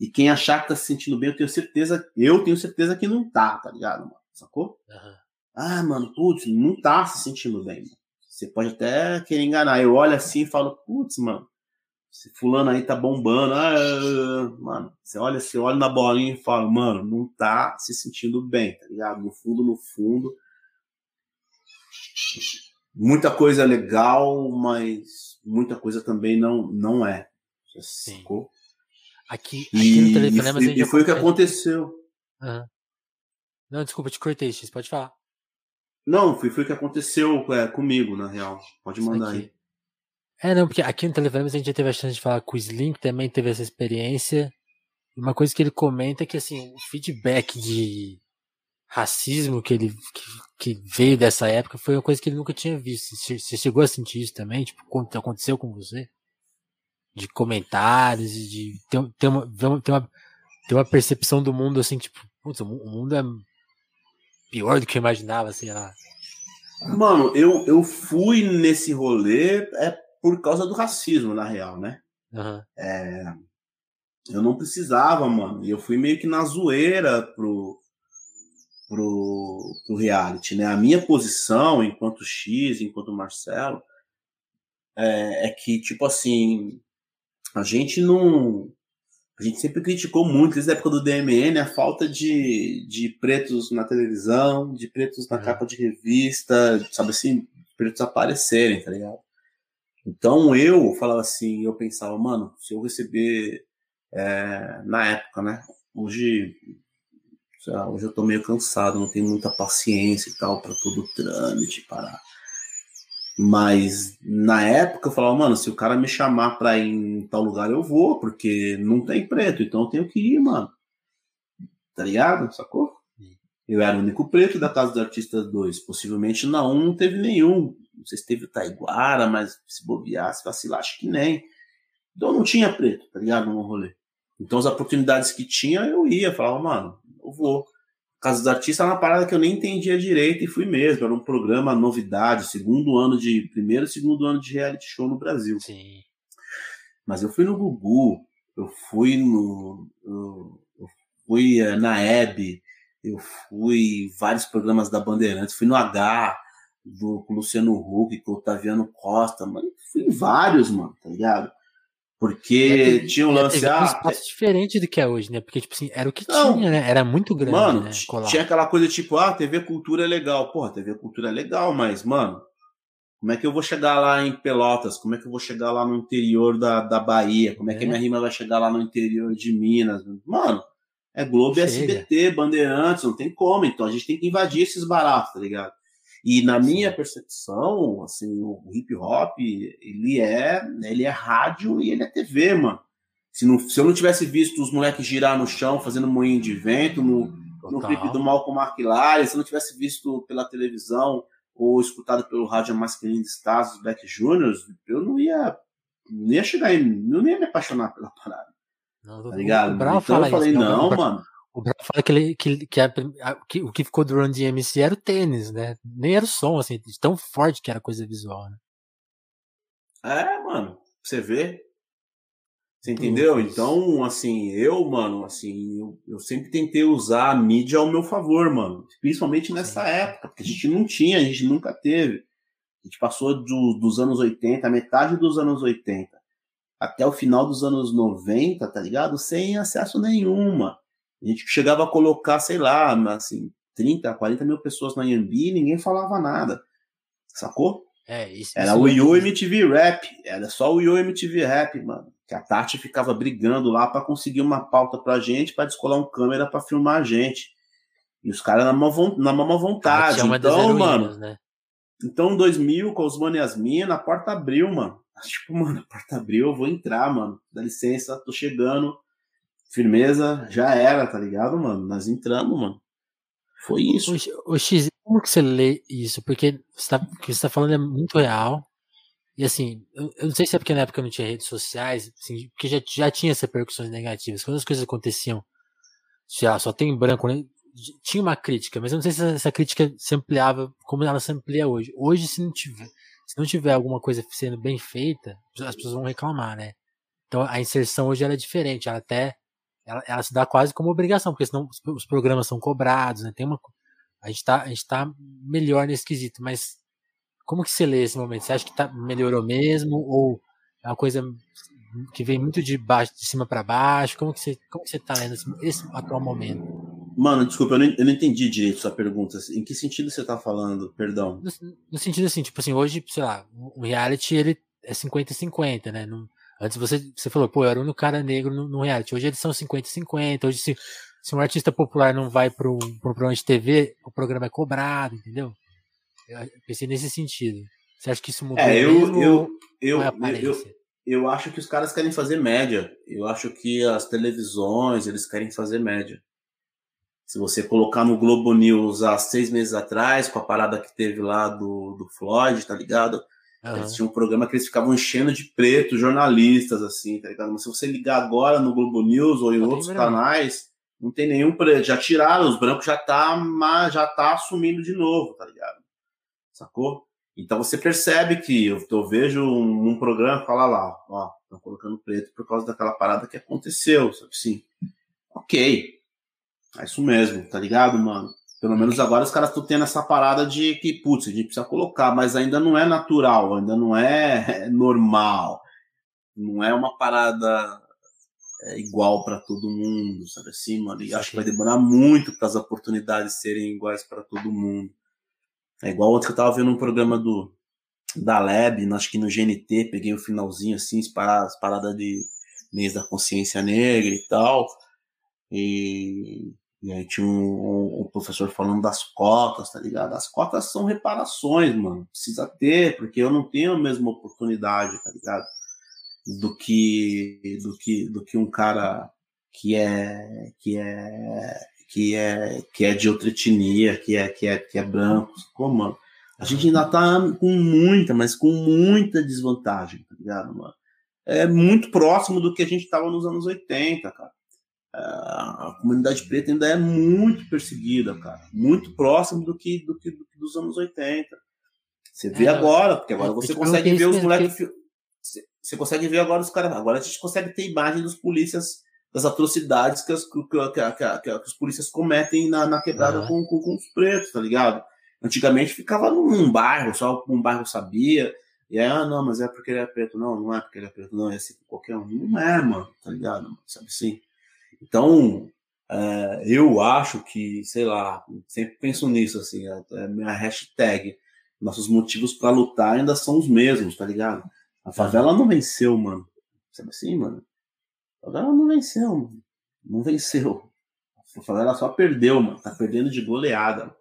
E quem achar que tá se sentindo bem, eu tenho certeza, eu tenho certeza que não tá, tá ligado, mano? Sacou? Uhum. Ah, mano, putz, não tá se sentindo bem. Mano. Você pode até querer enganar. Eu olho assim e falo, putz, mano, esse fulano aí tá bombando. Ah, mano, você olha, você olha na bolinha e fala, mano, não tá se sentindo bem, tá ligado? No fundo, no fundo. Muita coisa legal, mas muita coisa também não, não é. Sacou? Aqui, aqui e, no Telefonemas e, e foi o que aconteceu. Uhum. Não, desculpa, te cortei, X, pode falar. Não, foi, foi o que aconteceu é, comigo, na real. Pode mandar aí. É, não, porque aqui no Telefonemas a gente já teve a chance de falar com o Slim, que também teve essa experiência. Uma coisa que ele comenta é que, assim, o feedback de racismo que ele que, que veio dessa época foi uma coisa que ele nunca tinha visto. Você chegou a sentir isso também? Tipo, aconteceu com você? de comentários de ter, ter, uma, ter, uma, ter uma percepção do mundo assim, tipo, putz, o mundo é pior do que eu imaginava, assim, lá. Mano, eu, eu fui nesse rolê é por causa do racismo, na real, né? Uhum. É, eu não precisava, mano. E eu fui meio que na zoeira pro, pro, pro reality, né? A minha posição enquanto X, enquanto Marcelo, é, é que, tipo assim, a gente não. A gente sempre criticou muito, desde a época do DMN, a falta de, de pretos na televisão, de pretos na uhum. capa de revista, sabe assim, pretos aparecerem, tá ligado? Então eu falava assim, eu pensava, mano, se eu receber é, na época, né? Hoje, lá, hoje eu tô meio cansado, não tenho muita paciência e tal para todo o trâmite, para mas na época eu falava, mano, se o cara me chamar pra ir em tal lugar, eu vou, porque não tem preto, então eu tenho que ir, mano. Tá ligado? Sacou? Eu era o único preto da Casa dos Artistas 2. Possivelmente na 1 não teve nenhum. Não sei se teve o Taiguara, mas se bobear, se vacilar, acho que nem. Então não tinha preto, tá ligado? No rolê. Então as oportunidades que tinha, eu ia. Falava, mano, eu vou. Casa dos Artistas era uma parada que eu nem entendia direito e fui mesmo. Era um programa novidade, segundo ano de. Primeiro e segundo ano de reality show no Brasil. Sim. Mas eu fui no Gugu, eu fui no. Eu fui eh, na Hebe, eu fui em vários programas da Bandeirantes, fui no H, do Luciano Huck, com o Otaviano Costa, mano, fui em vários, mano, tá ligado? Porque tinha um lance. um espaço diferente do que é hoje, né? Porque, tipo assim, era o que não, tinha, né? Era muito grande. Mano, né? tinha aquela coisa tipo, ah, TV Cultura é legal. Porra, TV Cultura é legal, mas, mano, como é que eu vou chegar lá em Pelotas? Como é que eu vou chegar lá no interior da, da Bahia? Como é, é. que minha rima vai chegar lá no interior de Minas? Mano, é Globo e SBT, Bandeirantes, não tem como. Então a gente tem que invadir esses baratos, tá ligado? E na minha percepção, assim, o hip hop, ele é, ele é rádio e ele é TV, mano. Se, não, se eu não tivesse visto os moleques girar no chão fazendo moinho de vento no, no clipe do Malcolm McLaren, se eu não tivesse visto pela televisão ou escutado pelo rádio masculino de Estados, dos Black Juniors, eu não ia, não ia chegar em, não ia me apaixonar pela parada. Não, tá ligado? então eu falei, isso, não, não, mano. O Brown fala que, ele, que, que, a, que, o que ficou do Run DMC era o tênis, né? Nem era o som, assim, de tão forte que era a coisa visual, né? É, mano, você vê. Você entendeu? Então, assim, eu, mano, assim, eu, eu, sempre tentei usar a mídia ao meu favor, mano. Principalmente nessa Sim. época, porque a gente não tinha, a gente nunca teve. A gente passou do, dos anos 80, metade dos anos 80, até o final dos anos 90, tá ligado? Sem acesso nenhuma. A gente chegava a colocar, sei lá, assim, 30, 40 mil pessoas na Yambi e ninguém falava nada. Sacou? É, isso. Era o Yo MTV Rap. Era só o Yo MTV Rap, mano. Que a Tati ficava brigando lá para conseguir uma pauta pra gente, para descolar um câmera para filmar a gente. E os caras na, na mama vontade. Então, mano. Né? Então, 2000, com os mano e as minas, a porta abriu, mano. Tipo, mano, a porta abriu, eu vou entrar, mano. Dá licença, tô chegando firmeza, já era, tá ligado, mano? Nós entramos, mano. Foi isso. O, X, como que você lê isso? Porque você tá, o que você tá falando é muito real. E assim, eu, eu, não sei se é porque na época não tinha redes sociais, assim, porque já, já tinha essas repercussões negativas. Quando as coisas aconteciam, já só tem branco, né? Tinha uma crítica, mas eu não sei se essa, essa crítica se ampliava como ela se amplia hoje. Hoje, se não tiver, se não tiver alguma coisa sendo bem feita, as pessoas vão reclamar, né? Então a inserção hoje ela é diferente, ela até ela, ela, se dá quase como obrigação, porque senão os, os programas são cobrados, né? Tem uma, a gente tá, a gente tá melhor nesse quesito, mas como que você lê esse momento? Você acha que tá, melhorou mesmo ou é uma coisa que vem muito de baixo, de cima para baixo? Como que você, como que você tá lendo esse, esse atual momento? Mano, desculpa, eu não, eu não, entendi direito sua pergunta. Em que sentido você tá falando? Perdão. No, no sentido assim, tipo assim, hoje, sei lá, o reality ele é 50-50, né? Não, Antes você, você falou, pô, eu era o único cara negro no, no reality. Hoje eles são 50-50. Hoje, se, se um artista popular não vai para um programa de TV, o programa é cobrado, entendeu? Eu pensei nesse sentido. Você acha que isso mudou? É, eu, eu, eu, é eu, eu, eu acho que os caras querem fazer média. Eu acho que as televisões, eles querem fazer média. Se você colocar no Globo News há seis meses atrás, com a parada que teve lá do, do Floyd, tá ligado? Uhum. Eles tinham um programa que eles ficavam enchendo de preto jornalistas, assim, tá ligado? Mas se você ligar agora no Globo News ou em outros canais, não tem nenhum preto. Já tiraram, os brancos já tá, já tá assumindo de novo, tá ligado? Sacou? Então você percebe que eu, eu vejo um, um programa fala lá, ó, estão colocando preto por causa daquela parada que aconteceu, sabe? Sim. Ok. É isso mesmo, tá ligado, mano? Pelo menos agora os caras estão tendo essa parada de que, putz, a gente precisa colocar, mas ainda não é natural, ainda não é normal. Não é uma parada é, igual para todo mundo, sabe assim, mano? E acho que vai demorar muito para as oportunidades serem iguais para todo mundo. É igual ontem que eu tava vendo um programa do da Lab, acho que no GNT, peguei o um finalzinho assim, as paradas de mês da consciência negra e tal. E e aí tinha um, um, professor falando das cotas, tá ligado? As cotas são reparações, mano. Precisa ter, porque eu não tenho a mesma oportunidade, tá ligado? Do que do que do que um cara que é que é que é que é de outra etnia, que é que é que é branco, como mano? A gente ainda tá com muita, mas com muita desvantagem, tá ligado, mano? É muito próximo do que a gente tava nos anos 80, cara a comunidade preta ainda é muito perseguida, cara. Muito próximo do que, do que, do que dos anos 80. Você vê é, agora, porque agora você consegue ver os moleques. Você consegue ver agora os caras. Agora a gente consegue ter imagem dos polícias das atrocidades que, as, que, que, que, que os polícias cometem na, na quebrada com, com, com, os pretos, tá ligado? Antigamente ficava num bairro, só um bairro sabia. E aí, ah, não, mas é porque ele é preto. Não, não é porque ele é preto, não, é assim qualquer um. Não é, mano, tá ligado? Sabe assim? Então, é, eu acho que, sei lá, sempre penso nisso, assim, é, é minha hashtag. Nossos motivos para lutar ainda são os mesmos, tá ligado? A favela não venceu, mano. Sabe assim, mano? A favela não venceu, mano. Não venceu. A favela só perdeu, mano. Tá perdendo de goleada.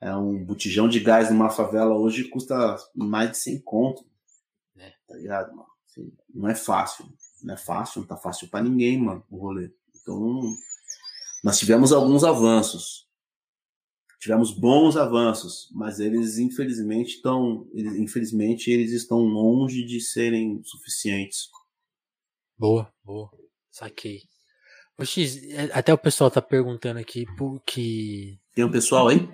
É um botijão de gás numa favela hoje custa mais de 100 conto. É. Tá ligado, mano? Assim, não é fácil. Não é fácil, não tá fácil para ninguém, mano, o rolê. Então, nós tivemos alguns avanços. Tivemos bons avanços, mas eles infelizmente estão, eles, infelizmente eles estão longe de serem suficientes. Boa, boa. Saquei. O X, é, até o pessoal tá perguntando aqui que tem um pessoal aí?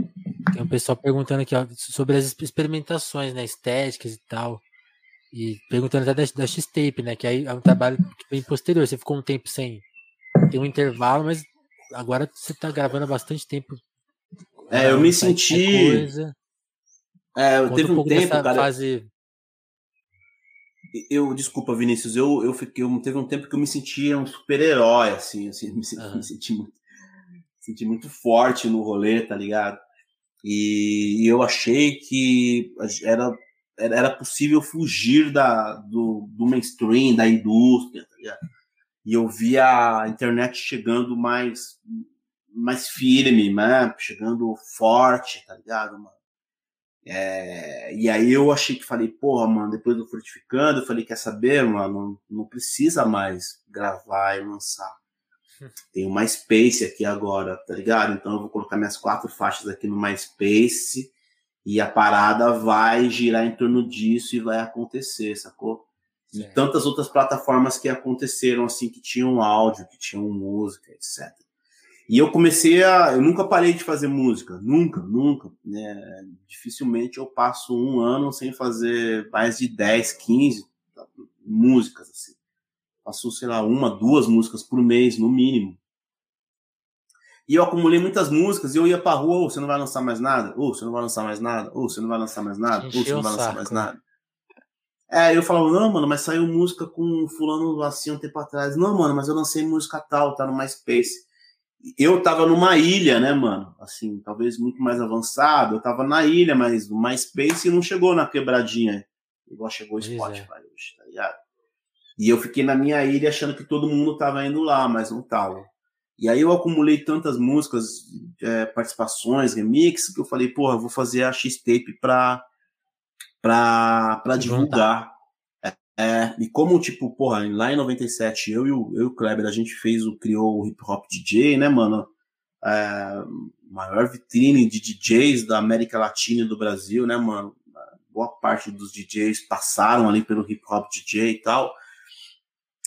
Tem um pessoal perguntando aqui ó, sobre as experimentações, né, estéticas e tal. E perguntando até da, da X-Tape, né? Que aí é um trabalho que vem posterior. Você ficou um tempo sem. Tem um intervalo, mas agora você tá gravando há bastante tempo. É, eu me senti. Coisa. É, eu teve um, um tempo, cara. Fase... Eu, desculpa, Vinícius, eu, eu fiquei. Eu, teve um tempo que eu me sentia um super-herói, assim, assim, me, senti, uhum. me senti muito, senti muito forte no rolê, tá ligado? E, e eu achei que era, era possível fugir da, do, do mainstream, da indústria, tá ligado? E eu vi a internet chegando mais mais firme, né? Chegando forte, tá ligado, mano? É, e aí eu achei que falei, porra, mano, depois do Frutificando, eu falei, quer saber, mano, não, não precisa mais gravar e lançar. Tem o MySpace aqui agora, tá ligado? Então eu vou colocar minhas quatro faixas aqui no MySpace e a parada vai girar em torno disso e vai acontecer, sacou? E tantas outras plataformas que aconteceram assim que tinham áudio, que tinham música, etc. E eu comecei a, eu nunca parei de fazer música, nunca, nunca, né? Dificilmente eu passo um ano sem fazer mais de 10, 15 músicas assim. Passo, sei lá, uma, duas músicas por mês no mínimo. E eu acumulei muitas músicas e eu ia pra rua, oh, você não vai lançar mais nada? Ou oh, você não vai lançar mais nada? Ou oh, você não vai lançar mais nada? Ou você não vai lançar mais nada? É, eu falava, não, mano, mas saiu música com fulano assim um tempo atrás. Não, mano, mas eu lancei música tal, tá no MySpace. Eu tava numa ilha, né, mano? Assim, talvez muito mais avançado. Eu tava na ilha, mas o MySpace não chegou na quebradinha. Igual chegou o Spotify é. hoje, tá ligado? E eu fiquei na minha ilha achando que todo mundo tava indo lá, mas não tava. E aí eu acumulei tantas músicas, é, participações, remix, que eu falei, porra, vou fazer a X-Tape pra para divulgar. É, é, e como, tipo, porra, lá em 97, eu e o, eu e o Kleber, a gente fez o, criou o Hip Hop DJ, né, mano? É, maior vitrine de DJs da América Latina e do Brasil, né, mano? Boa parte dos DJs passaram ali pelo Hip Hop DJ e tal.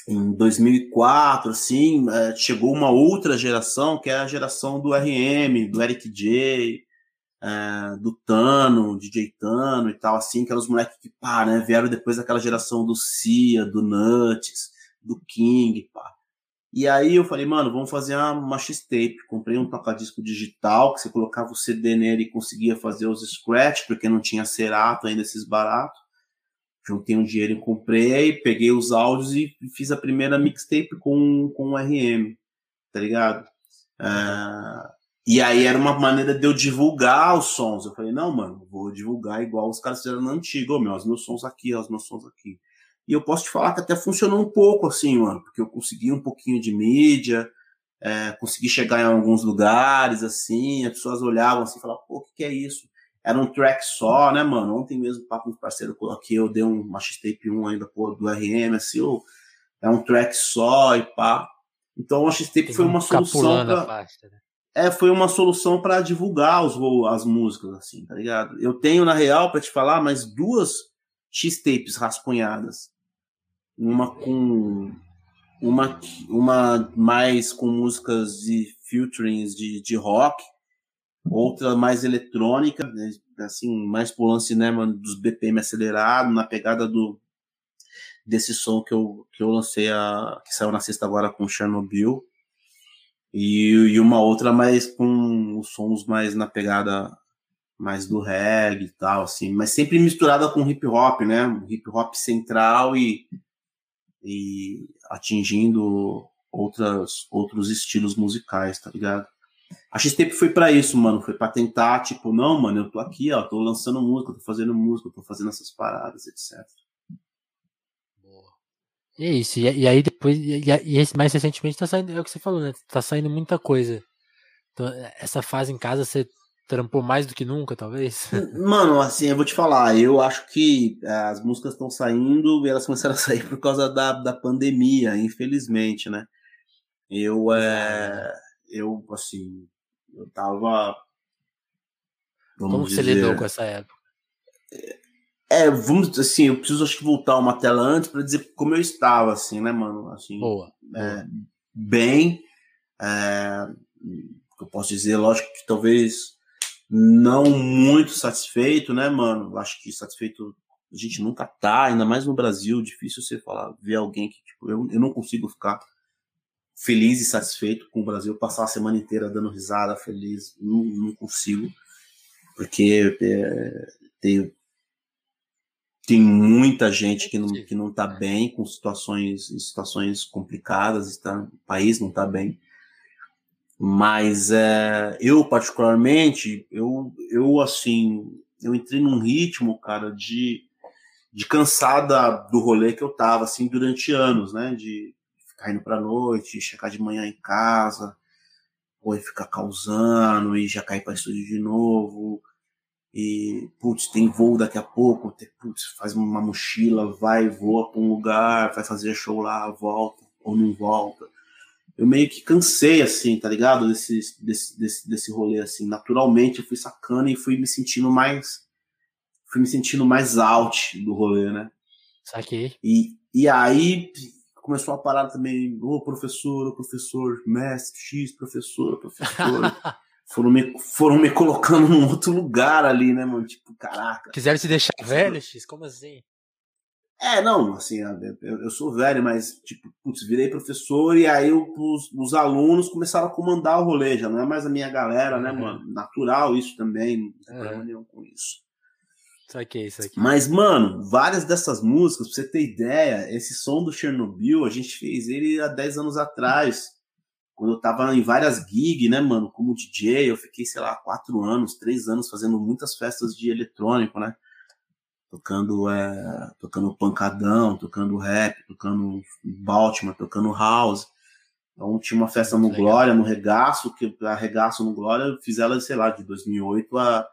Em 2004, assim, é, chegou uma outra geração, que é a geração do RM, do Eric J, é, do Tano, DJ Tano e tal, assim, os moleques que, pá, né, vieram depois daquela geração do Cia, do Nuts, do King, pá. E aí eu falei, mano, vamos fazer uma, X-Tape. Comprei um tocadisco digital, que você colocava o CD nele e conseguia fazer os scratch, porque não tinha Cerato ainda esses baratos. Juntei um dinheiro e comprei, peguei os áudios e fiz a primeira mixtape com, com o RM, tá ligado? É, e aí era uma maneira de eu divulgar os sons. Eu falei, não, mano, vou divulgar igual os caras fizeram no antigo. Oh, meu, os meus sons aqui, os meus sons aqui. E eu posso te falar que até funcionou um pouco assim, mano, porque eu consegui um pouquinho de mídia, é, consegui chegar em alguns lugares, assim, as pessoas olhavam assim e falavam, pô, o que, que é isso? Era um track só, né, mano? Ontem mesmo, papo com um parceiro, coloquei, eu dei uma X-Tape 1 ainda, pô, do RM, assim, oh, é um track só e pá. Então a X-Tape foi uma solução pra... Né? É, foi uma solução para divulgar os, as músicas, assim, tá ligado? Eu tenho, na real, para te falar, mais duas X-tapes rascunhadas. Uma com. Uma, uma mais com músicas de featurings de, de rock, outra mais eletrônica, né, assim, mais pro lance né, dos BPM acelerado, na pegada do, desse som que eu, que eu lancei, a, que saiu na sexta agora com Chernobyl. E, e uma outra mais com os sons mais na pegada mais do reggae e tal, assim, mas sempre misturada com hip hop, né? hip hop central e, e atingindo outras, outros estilos musicais, tá ligado? A X-Tape foi para isso, mano. Foi para tentar, tipo, não, mano, eu tô aqui, ó, tô lançando música, tô fazendo música, tô fazendo essas paradas, etc. É isso. E, e aí depois, e, e, mais recentemente tá saindo, é o que você falou, né? Tá saindo muita coisa. Então, essa fase em casa você trampou mais do que nunca, talvez? Mano, assim, eu vou te falar, eu acho que é, as músicas estão saindo e elas começaram a sair por causa da, da pandemia, infelizmente, né? Eu, é, eu, assim, eu tava. Como dizer, você lidou com essa época? É, vamos assim, eu preciso acho que voltar uma tela antes para dizer como eu estava, assim, né, mano? Assim, Boa. É, bem. É, eu posso dizer, lógico que talvez não muito satisfeito, né, mano? Acho que satisfeito a gente nunca tá, ainda mais no Brasil, difícil você falar, ver alguém que, tipo, eu, eu não consigo ficar feliz e satisfeito com o Brasil, passar a semana inteira dando risada, feliz, não, não consigo, porque é, tem, tem muita gente que não, que não tá bem, com situações, situações complicadas, tá, o país não tá bem, mas é, eu, particularmente, eu, eu, assim, eu entrei num ritmo, cara, de, de cansada do rolê que eu tava, assim, durante anos, né? De ficar indo pra noite, chegar de manhã em casa, ou ficar causando e já cair pra estúdio de novo. E, putz, tem voo daqui a pouco, putz, faz uma mochila, vai, voa pra um lugar, vai fazer show lá, volta, ou não volta eu meio que cansei, assim, tá ligado? Desse, desse, desse, desse rolê, assim. Naturalmente eu fui sacando e fui me sentindo mais. Fui me sentindo mais out do rolê, né? Saquei. E, e aí começou a parar também, ô oh, professor, ô professor, mestre, X, professor, professor. foram, me, foram me colocando num outro lugar ali, né, mano? Tipo, caraca. Quiseram te deixar velho, X? Como assim? É, não, assim, eu, eu sou velho, mas, tipo, putz, virei professor e aí os, os, alunos começaram a comandar o rolê, já não é mais a minha galera, né, uhum. mano? Natural isso também, não tem problema uhum. nenhum com isso. Isso aqui, isso aqui. Mas, mano, várias dessas músicas, pra você ter ideia, esse som do Chernobyl, a gente fez ele há 10 anos atrás, quando eu tava em várias gigs, né, mano, como DJ, eu fiquei, sei lá, 4 anos, 3 anos fazendo muitas festas de eletrônico, né? tocando é, tocando pancadão, tocando rap, tocando Baltimore, tocando house. Então tinha uma festa no Legal. Glória, no Regaço, que a Regaço no Glória, eu fiz ela, sei lá, de 2008 a,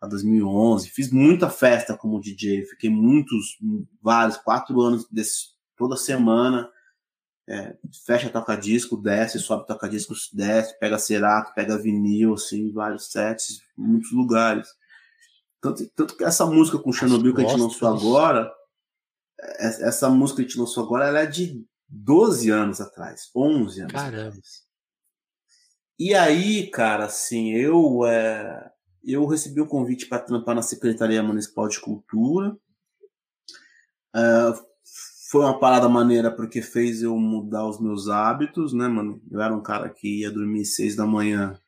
a 2011. Fiz muita festa como DJ, fiquei muitos, vários, quatro anos desse, toda semana. É, fecha toca-disco, desce, sobe toca-disco, desce, pega cerato, pega vinil, assim, vários sets, muitos lugares. Tanto, tanto que essa música com Chernobyl que a gente lançou agora, é, essa música que a gente lançou agora, ela é de 12 anos atrás, 11 anos Caramba. atrás. E aí, cara, assim, eu é, eu recebi o um convite para trampar na Secretaria Municipal de Cultura. É, foi uma parada maneira porque fez eu mudar os meus hábitos, né, mano? Eu era um cara que ia dormir seis da manhã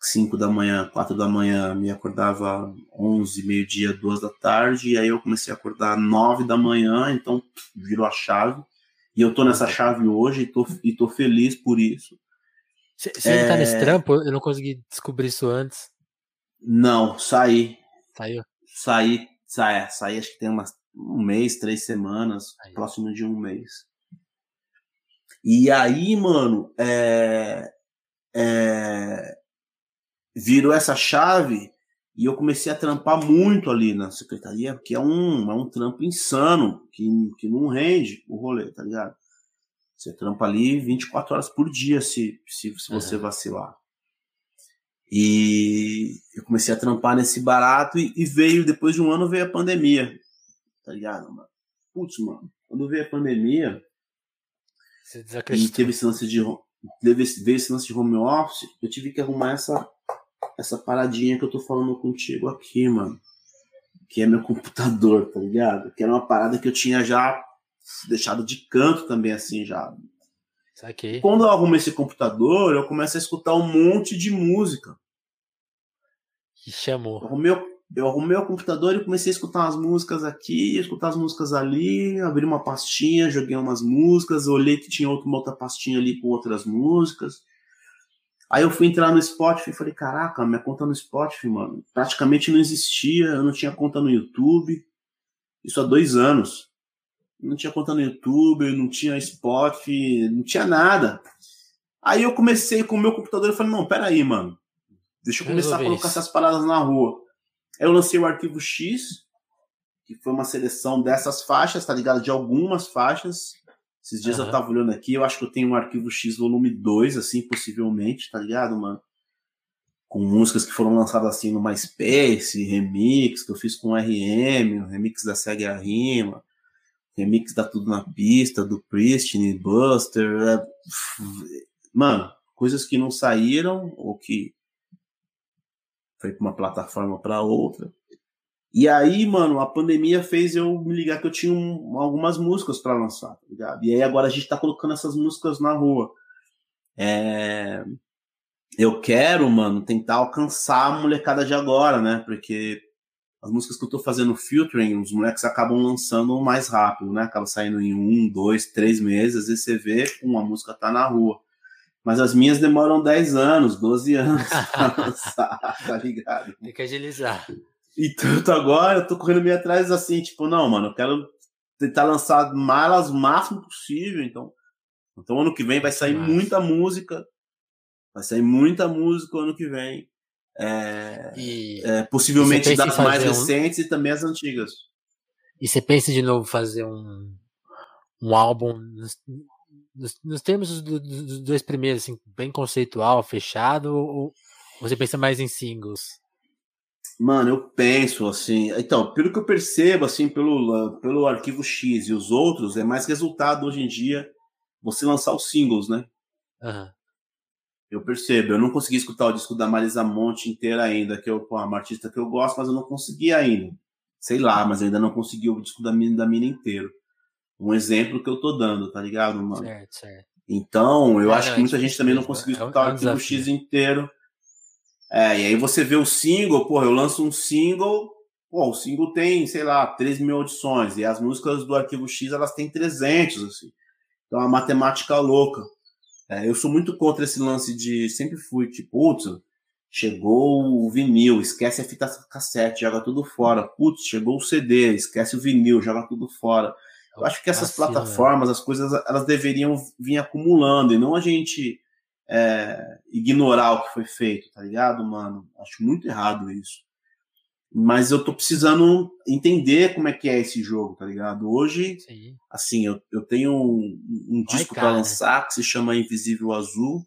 5 da manhã, 4 da manhã, me acordava 11, meio-dia, 2 da tarde, e aí eu comecei a acordar 9 da manhã, então virou a chave. E eu tô nessa chave hoje e tô, e tô feliz por isso. Você é... tá nesse trampo? Eu não consegui descobrir isso antes. Não, saí. Saiu? Saí, saí, saí acho que tem umas, um mês, três semanas, aí. próximo de um mês. E aí, mano, é, é, virou essa chave e eu comecei a trampar muito ali na secretaria, porque é um, é um trampo insano, que, que não rende o rolê, tá ligado? Você trampa ali 24 horas por dia se, se, se você uhum. vacilar. E eu comecei a trampar nesse barato e, e, veio, depois de um ano, veio a pandemia. Tá ligado, mano? Putz, mano, quando veio a pandemia. E teve esse lance de. Teve, veio esse lance de home office, eu tive que arrumar essa essa paradinha que eu tô falando contigo aqui, mano. Que é meu computador, tá ligado? Que era uma parada que eu tinha já deixado de canto também, assim, já. Saquei. Quando eu arrumo esse computador, eu começo a escutar um monte de música. Que chamou. Eu arrumei, eu arrumei o computador e comecei a escutar umas músicas aqui, escutar as músicas ali, abri uma pastinha, joguei umas músicas, olhei que tinha outra, uma outra pastinha ali com outras músicas. Aí eu fui entrar no Spotify e falei, caraca, minha conta no Spotify, mano, praticamente não existia, eu não tinha conta no YouTube. Isso há dois anos. Não tinha conta no YouTube, não tinha Spotify, não tinha nada. Aí eu comecei com o meu computador e falei, não, peraí, mano. Deixa eu começar a colocar essas paradas na rua. Eu lancei o arquivo X, que foi uma seleção dessas faixas, tá ligado? De algumas faixas. Esses dias uhum. eu tava olhando aqui, eu acho que eu tenho um arquivo X volume 2, assim, possivelmente, tá ligado, mano? Com músicas que foram lançadas assim no MySpace, remix que eu fiz com o RM, remix da Segue a Rima, remix da Tudo na Pista, do Pristine, Buster. É... Mano, coisas que não saíram ou que foi para uma plataforma para outra. E aí, mano, a pandemia fez eu me ligar que eu tinha um, algumas músicas para lançar, tá ligado? E aí agora a gente tá colocando essas músicas na rua. É... Eu quero, mano, tentar alcançar a molecada de agora, né? Porque as músicas que eu tô fazendo filtering, os moleques acabam lançando mais rápido, né? Acaba saindo em um, dois, três meses. Às vezes você vê, uma música tá na rua. Mas as minhas demoram 10 anos, 12 anos pra lançar, tá ligado? Tem que agilizar. E tanto agora, eu tô correndo meio atrás assim, tipo, não, mano, eu quero tentar lançar malas o máximo possível, então. Então ano que vem vai sair Nossa. muita música. Vai sair muita música ano que vem. É, é, possivelmente das mais um... recentes e também as antigas. E você pensa de novo fazer um, um álbum nos, nos termos dos, dos, dois primeiros, assim, bem conceitual, fechado, ou você pensa mais em singles? Mano, eu penso assim. Então, pelo que eu percebo, assim, pelo, pelo arquivo X e os outros, é mais resultado hoje em dia você lançar os singles, né? Uhum. Eu percebo. Eu não consegui escutar o disco da Marisa Monte inteira ainda, que eu, uma artista que eu gosto, mas eu não consegui ainda. Sei lá, mas ainda não consegui o disco da Mina, da Mina inteiro. Um exemplo que eu tô dando, tá ligado, mano? Certo, certo. Então, eu é, acho não, que muita gente também não conseguiu é escutar é um o arquivo X inteiro. É, e aí você vê o single, porra, eu lanço um single, pô, o single tem, sei lá, 3 mil audições, e as músicas do arquivo X, elas têm 300, assim. Então, é uma matemática louca. É, eu sou muito contra esse lance de, sempre fui, tipo, putz, chegou o vinil, esquece a fita cassete, joga tudo fora. Putz, chegou o CD, esquece o vinil, joga tudo fora. Eu acho que essas Vacina. plataformas, as coisas, elas deveriam vir acumulando e não a gente é, ignorar o que foi feito, tá ligado, mano? Acho muito errado isso. Mas eu tô precisando entender como é que é esse jogo, tá ligado? Hoje, Sim. assim, eu, eu tenho um, um disco para lançar que se chama Invisível Azul.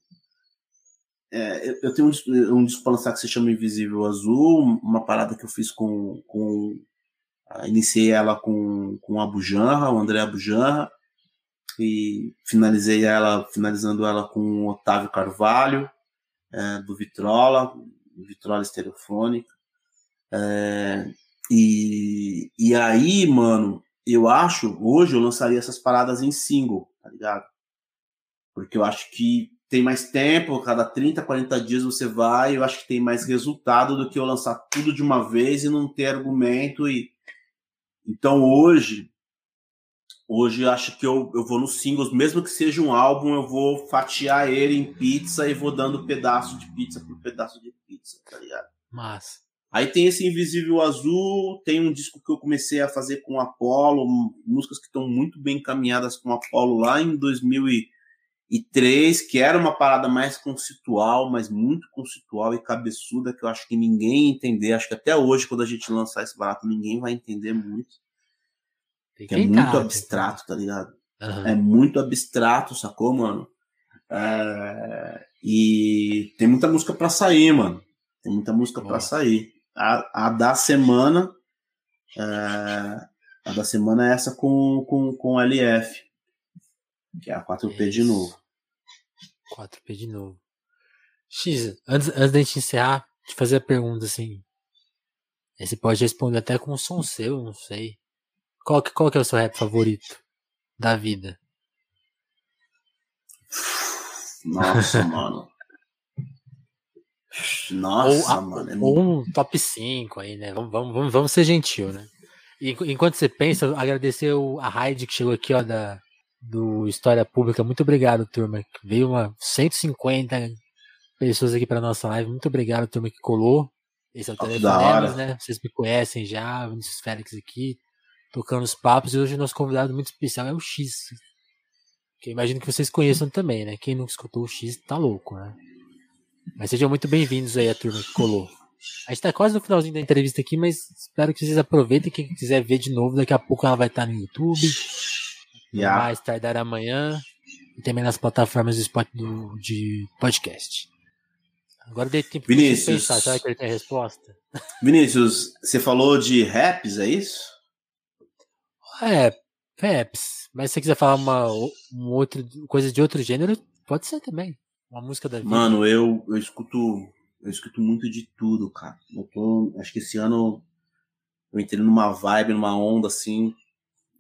É, eu, eu tenho um, um disco para lançar que se chama Invisível Azul, uma parada que eu fiz com, com iniciei ela com, com a Bujanra, o André Bujanra, e finalizei ela, finalizando ela com o Otávio Carvalho, é, do Vitrola, Vitrola Estereofônica. É, e, e aí, mano, eu acho, hoje eu lançaria essas paradas em single, tá ligado? Porque eu acho que tem mais tempo, cada 30, 40 dias você vai, eu acho que tem mais resultado do que eu lançar tudo de uma vez e não ter argumento e então hoje, hoje acho que eu, eu vou nos singles, mesmo que seja um álbum, eu vou fatiar ele em pizza e vou dando pedaço de pizza por pedaço de pizza, tá ligado? Mas. Aí tem esse Invisível Azul, tem um disco que eu comecei a fazer com Apollo, músicas que estão muito bem encaminhadas com Apollo lá em 2000 e e três, que era uma parada mais conceitual, mas muito conceitual e cabeçuda, que eu acho que ninguém entender. Acho que até hoje, quando a gente lançar esse barato, ninguém vai entender muito. É muito abstrato, tá ligado? Uhum. É muito abstrato, sacou, mano? É... E tem muita música para sair, mano. Tem muita música para sair. A, a, da semana. É... A da semana é essa com, com, com LF. Que é a 4P Isso. de novo. 4P de novo. X, antes, antes da gente encerrar, te fazer a pergunta assim. Você pode responder até com um som seu, não sei. Qual que, qual que é o seu rap favorito? da vida? Nossa, mano. Nossa, ou, mano. É ou um top 5 aí, né? Vamos, vamos, vamos ser gentil, né? Enquanto você pensa, agradecer a Raid que chegou aqui, ó, da, do História Pública. Muito obrigado, turma. Veio uma 150 pessoas aqui para nossa live. Muito obrigado, turma, que colou. Esse é o Telefonemas, né? Vocês me conhecem já, Vinícius Félix aqui, tocando os papos. E hoje o nosso convidado muito especial é o X. Que eu imagino que vocês conheçam também, né? Quem nunca escutou o X tá louco, né? Mas sejam muito bem-vindos aí a turma que colou. A gente tá quase no finalzinho da entrevista aqui, mas espero que vocês aproveitem. Quem quiser ver de novo, daqui a pouco ela vai estar no YouTube. Yeah. Mais tardar amanhã. E também nas plataformas de, spot do, de podcast. Agora dei tempo Vinícius, de pensar. Será que ele tem a resposta? Vinícius, você falou de raps, é isso? É, raps. Mas se você quiser falar uma, uma outra coisa de outro gênero, pode ser também. Uma música da vida. Mano, eu, eu escuto. Eu escuto muito de tudo, cara. Eu tô, acho que esse ano eu entrei numa vibe, numa onda assim.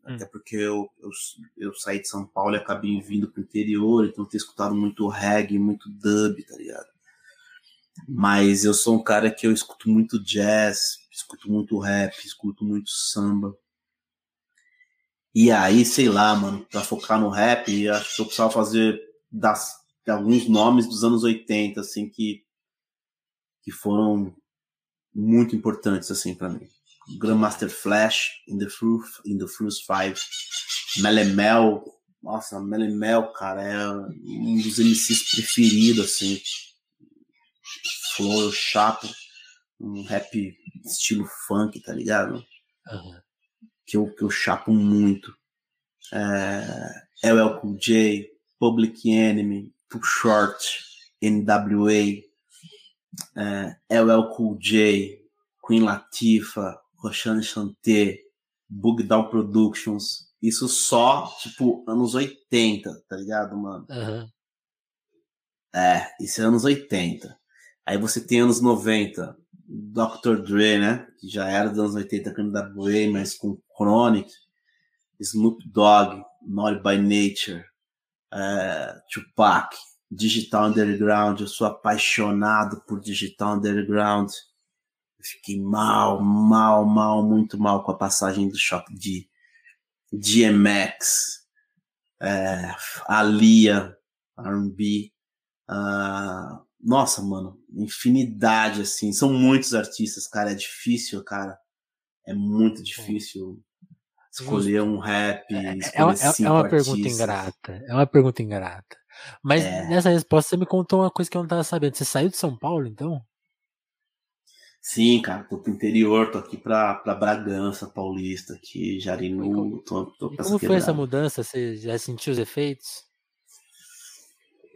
Hum. Até porque eu, eu, eu, saí de São Paulo e acabei vindo pro interior, então eu tenho escutado muito reggae, muito dub, tá ligado? Mas eu sou um cara que eu escuto muito jazz, escuto muito rap, escuto muito samba. E aí, sei lá, mano, pra focar no rap, acho que eu precisava fazer das alguns nomes dos anos 80, assim, que, que foram muito importantes, assim, para mim. Grandmaster Flash, In the Fruit, In the Fruits 5, Melemel, nossa, Melemel, cara, é um dos MCs preferidos, assim. Flow, eu chapo, um rap estilo funk, tá ligado? Uhum. Que, eu, que eu chapo muito. É, LL Cool J, Public Enemy, Short, NWA, é, LL Cool J, Queen Latifah, Roxane Chanté, Bug Down Productions. Isso só, tipo, anos 80, tá ligado, mano? Uhum. É, isso é anos 80. Aí você tem anos 90, Dr. Dre, né? Que já era dos anos 80 com NWA, mas com Chronic, Snoop Dogg, Naughty by Nature, é, Tupac, Digital Underground, eu sou apaixonado por Digital Underground. Eu fiquei mal, mal, mal, muito mal com a passagem do choque de DMX, é, Alia, R&B, uh, nossa, mano, infinidade, assim, são muitos artistas, cara, é difícil, cara, é muito difícil escolher um rap. É, é, é, uma, é uma pergunta ingrata. É uma pergunta ingrata. Mas é. nessa resposta você me contou uma coisa que eu não estava sabendo. Você saiu de São Paulo, então? Sim, cara, tô pro interior, tô aqui pra, pra Bragança Paulista, aqui, Jarinu, tô, tô Como foi essa mudança? Você já sentiu os efeitos?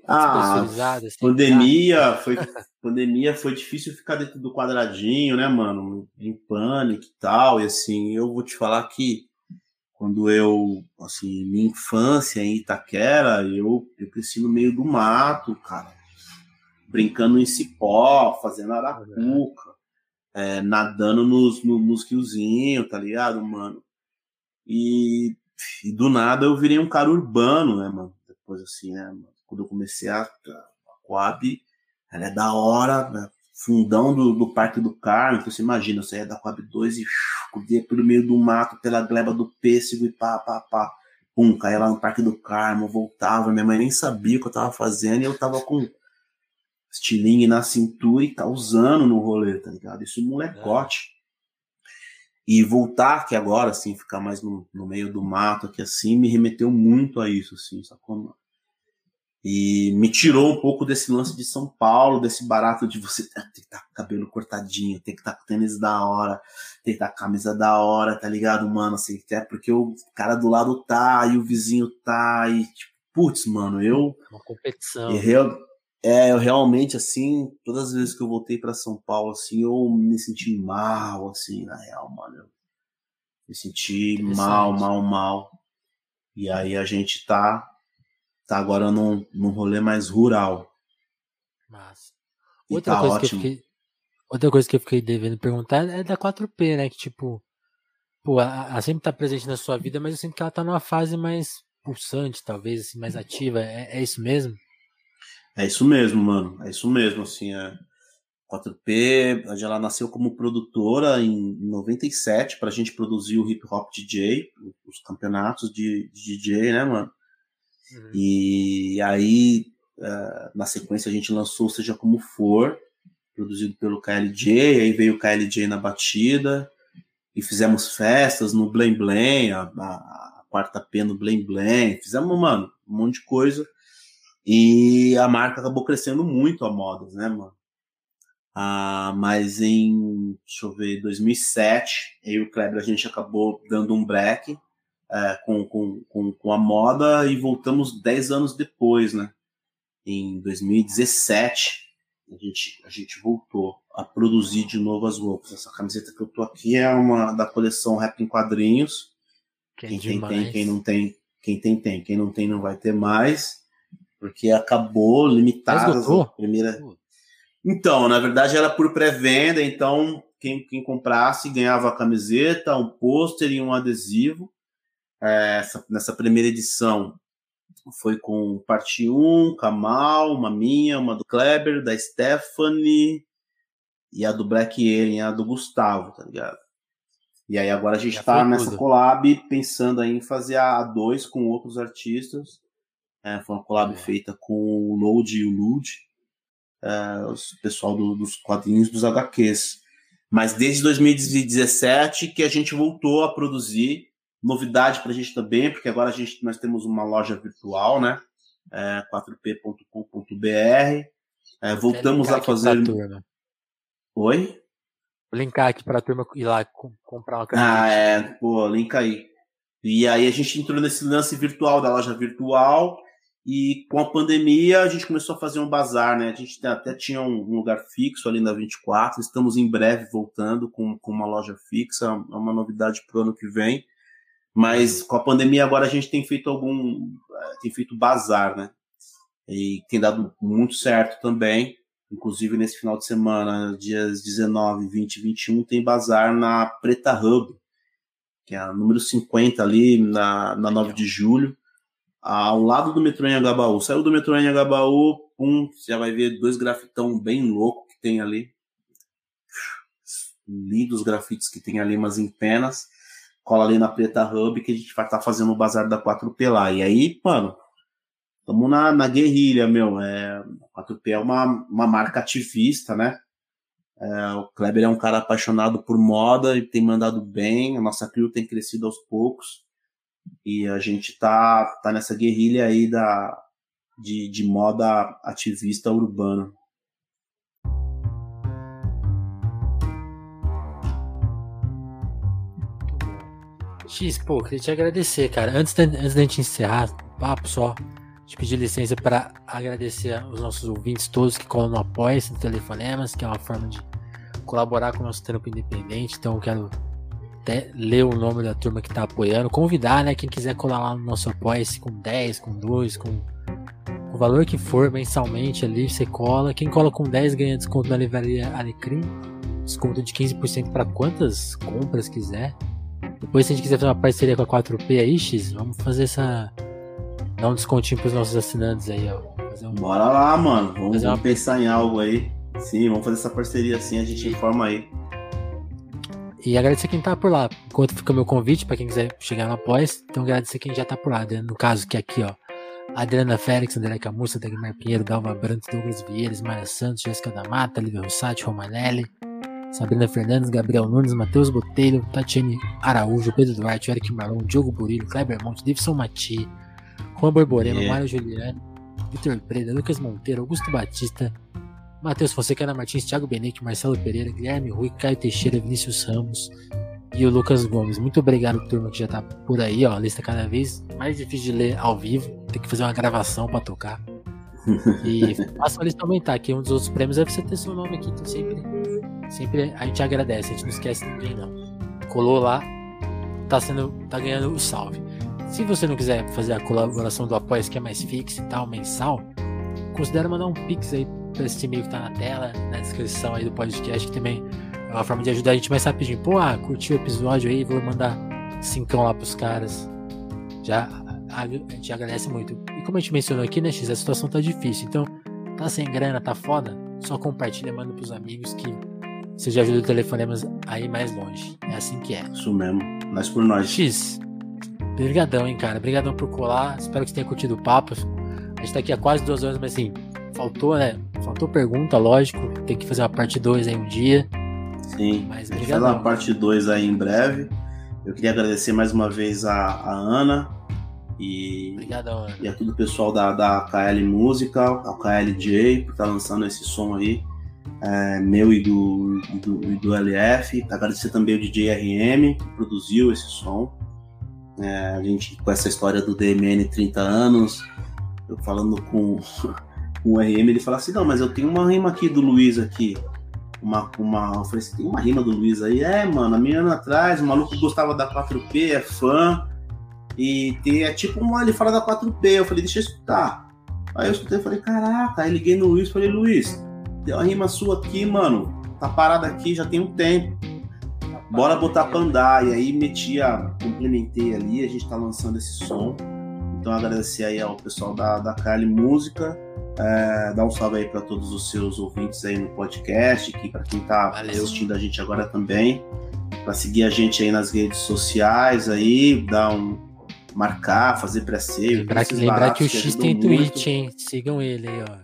Ah, assim, pandemia, tá? foi, pandemia foi difícil ficar dentro do quadradinho, né, mano? Em pânico e tal, e assim, eu vou te falar que quando eu, assim, minha infância em Itaquera, eu, eu cresci no meio do mato, cara. Brincando em cipó, fazendo arapuca, é, nadando nos, no, nos riozinhos, tá ligado, mano? E, e, do nada eu virei um cara urbano, né, mano? Depois assim, né, mano? Quando eu comecei a, a Coab, ela é da hora, né? Fundão do, do Parque do Carmo, então você imagina, você ia da Coab 2 e corria pelo meio do mato, pela gleba do pêssego e pá, pá, pá. Pum, caía lá no Parque do Carmo, voltava, minha mãe nem sabia o que eu tava fazendo e eu tava com estilingue na cintura e causando no rolê, tá ligado? Isso molecote. É. E voltar aqui agora, assim, ficar mais no, no meio do mato aqui assim, me remeteu muito a isso, assim, sacou? E me tirou um pouco desse lance de São Paulo, desse barato de você ter que estar tá com o cabelo cortadinho, ter que estar tá com tênis da hora, ter que estar tá com camisa da hora, tá ligado, mano? Assim, até porque o cara do lado tá, e o vizinho tá, e tipo, putz, mano, eu. Uma competição. Eu, é, eu realmente, assim, todas as vezes que eu voltei para São Paulo, assim, eu me senti mal, assim, na real, mano. Eu me senti mal, mal, mal. E aí a gente tá tá agora num, num rolê mais rural. Mas outra tá coisa ótimo. que eu fiquei outra coisa que eu fiquei devendo perguntar é da 4P, né, que tipo, pô, a, a sempre tá presente na sua vida, mas eu sinto que ela tá numa fase mais pulsante, talvez, assim, mais ativa. É, é isso mesmo? É isso mesmo, mano. É isso mesmo, assim, é. 4P, ela nasceu como produtora em 97 para a gente produzir o Hip Hop DJ, os campeonatos de, de DJ, né, mano? Uhum. E aí, uh, na sequência, a gente lançou Seja Como For, produzido pelo KLJ, aí veio o KLJ na batida, e fizemos festas no Blém Blém, a, a, quarta P no Blém Blém, fizemos, mano, um monte de coisa. E a marca acabou crescendo muito a modas, né, mano? Ah, mas em, deixa eu ver, 2007, eu e o Kleber, a gente acabou dando um break é, com, com, com, a moda e voltamos 10 anos depois, né? Em 2017, a gente, a gente voltou a produzir de novo as roupas. Essa camiseta que eu tô aqui é uma da coleção Rap em Quadrinhos. Que quem tem, tem, quem não tem, quem tem, tem. Quem não tem, não vai ter mais. Porque acabou limitado. A primeira... Então, na verdade era por pré-venda, então quem, quem comprasse ganhava a camiseta, um pôster e um adesivo. É, essa, nessa primeira edição foi com parte 1, Kamal, uma minha, uma do Kleber, da Stephanie e a do Black Alien, a do Gustavo, tá ligado? E aí agora a gente Já tá nessa tudo. collab pensando em fazer a 2 com outros artistas. É, foi uma collab é. feita com o Node e o Lude uh, o pessoal do, dos quadrinhos dos HQs. Mas desde 2017 que a gente voltou a produzir novidade para a gente também, porque agora a gente nós temos uma loja virtual, né? É, 4p.com.br. É, voltamos a fazer. Oi? Vou linkar aqui para a turma ir lá comprar uma camiseta. Ah, é, pô, link aí. E aí a gente entrou nesse lance virtual da loja virtual e com a pandemia, a gente começou a fazer um bazar, né? A gente até tinha um, lugar fixo ali na 24. Estamos em breve voltando com, com uma loja fixa, é uma novidade para o ano que vem. Mas com a pandemia agora a gente tem feito algum. Eh, tem feito bazar, né? E tem dado muito certo também. Inclusive nesse final de semana, dias 19, 20 e 21, tem bazar na Preta Hub, que é a número 50 ali, na, na 9 de julho ao lado do metrô em Agabaú. Saiu do metrô em Agabaú, pum, você já vai ver dois grafitão bem louco que tem ali. Lindos grafites que tem ali, mas em penas. Cola ali na Preta Hub que a gente vai estar tá fazendo o bazar da 4P lá. E aí, mano, estamos na, na guerrilha, meu. É, a 4P é uma, uma marca ativista, né? É, o Kleber é um cara apaixonado por moda e tem mandado bem. A nossa crew tem crescido aos poucos. E a gente tá, tá nessa guerrilha aí da, de, de moda ativista urbana. X, pô, queria te agradecer, cara. Antes da, antes gente encerrar papo só, te pedir licença para agradecer aos nossos ouvintes todos que colam no Apoia-se do Telefonemas, que é uma forma de colaborar com o nosso trampo independente. Então eu quero até ler o nome da turma que tá apoiando, convidar, né, quem quiser colar lá no nosso apoia-se com 10, com 2, com o valor que for mensalmente ali, você cola. Quem cola com 10 ganha desconto na livraria Alecrim, desconto de 15% para quantas compras quiser. Depois, se a gente quiser fazer uma parceria com a 4P aí, X, vamos fazer essa. dar um descontinho pros nossos assinantes aí, ó. Um... Bora lá, mano. Vamos, vamos uma... pensar em algo aí. Sim, vamos fazer essa parceria assim, a gente informa aí. E agradecer quem tá por lá. Enquanto fica meu convite para quem quiser chegar no após, então agradecer quem já tá por lá. Né? No caso que é aqui, ó. Adriana Félix, André Camurça, Dagmar Pinheiro, Dalva Branco, Douglas Vieiras, Maria Santos, Jéssica da Mata, Lívia Rossati, Romanelli, Sabrina Fernandes, Gabriel Nunes, Matheus Botelho, Tatiane Araújo, Pedro Duarte, Eric Marlon, Diogo Burilho, Kleber Monte, Davidson Mati, Juan Borborema, yeah. Mário Juliano, Vitor Preda, Lucas Monteiro, Augusto Batista, Matheus Fonseca, Ana Martins, Thiago Benete, Marcelo Pereira, Guilherme Rui, Caio Teixeira, Vinícius Ramos e o Lucas Gomes. Muito obrigado, turma, que já tá por aí, ó. A lista cada vez mais difícil de ler ao vivo. Tem que fazer uma gravação para tocar. E faça a lista aumentar, que um dos outros prêmios é você ter seu nome aqui. Então sempre, sempre a gente agradece, a gente não esquece ninguém, não. Colou lá, tá sendo. tá ganhando o salve. Se você não quiser fazer a colaboração do Apoia, que é mais fixo e tal, mensal, considere mandar um pix aí para esse e-mail que tá na tela, na descrição aí do podcast, que também é uma forma de ajudar a gente mais rapidinho. Pô, ah, curtiu o episódio aí, vou mandar cincão lá pros caras. Já a gente agradece muito. E como a gente mencionou aqui, né, X, a situação tá difícil. Então, tá sem grana, tá foda, só compartilha, manda pros amigos que você já ajuda o telefonemas aí mais longe. É assim que é. Isso mesmo. Nós por nós. X, brigadão, hein, cara. Brigadão por colar. Espero que você tenha curtido o papo. A gente tá aqui há quase duas horas, mas assim, faltou, né? Faltou pergunta, lógico. Tem que fazer uma parte 2 aí um dia. Sim. Mas a gente uma parte 2 aí em breve. Eu queria agradecer mais uma vez a, a Ana e, Obrigadão, Ana. e a todo o pessoal da, da KL Música, a KLJ, por estar tá lançando esse som aí. É, meu e do, do, do LF. Agradecer também o DJ RM, que produziu esse som. É, a gente com essa história do DMN 30 anos, eu falando com, com o RM, ele fala assim: Não, mas eu tenho uma rima aqui do Luiz aqui uma, uma. Eu falei assim, tem uma rima do Luiz aí. É, mano, mil anos atrás, o maluco gostava da 4P, é fã. E tem, é tipo uma, ele fala da 4P. Eu falei, deixa eu escutar. Aí eu escutei e falei, caraca, aí liguei no Luiz falei, Luiz, deu uma rima sua aqui, mano. Tá parada aqui já tem um tempo. Bora botar pra andar. E aí metia, complementei ali, a gente tá lançando esse som. Então agradecer aí ao pessoal da, da Kali Música é, dá um salve aí para todos os seus ouvintes aí no podcast, que para quem está assistindo a gente agora também, para seguir a gente aí nas redes sociais aí, dar um marcar, fazer pré-save. Lembrar, que, lembrar que o X tem muito. Twitch, hein? Sigam ele aí, ó.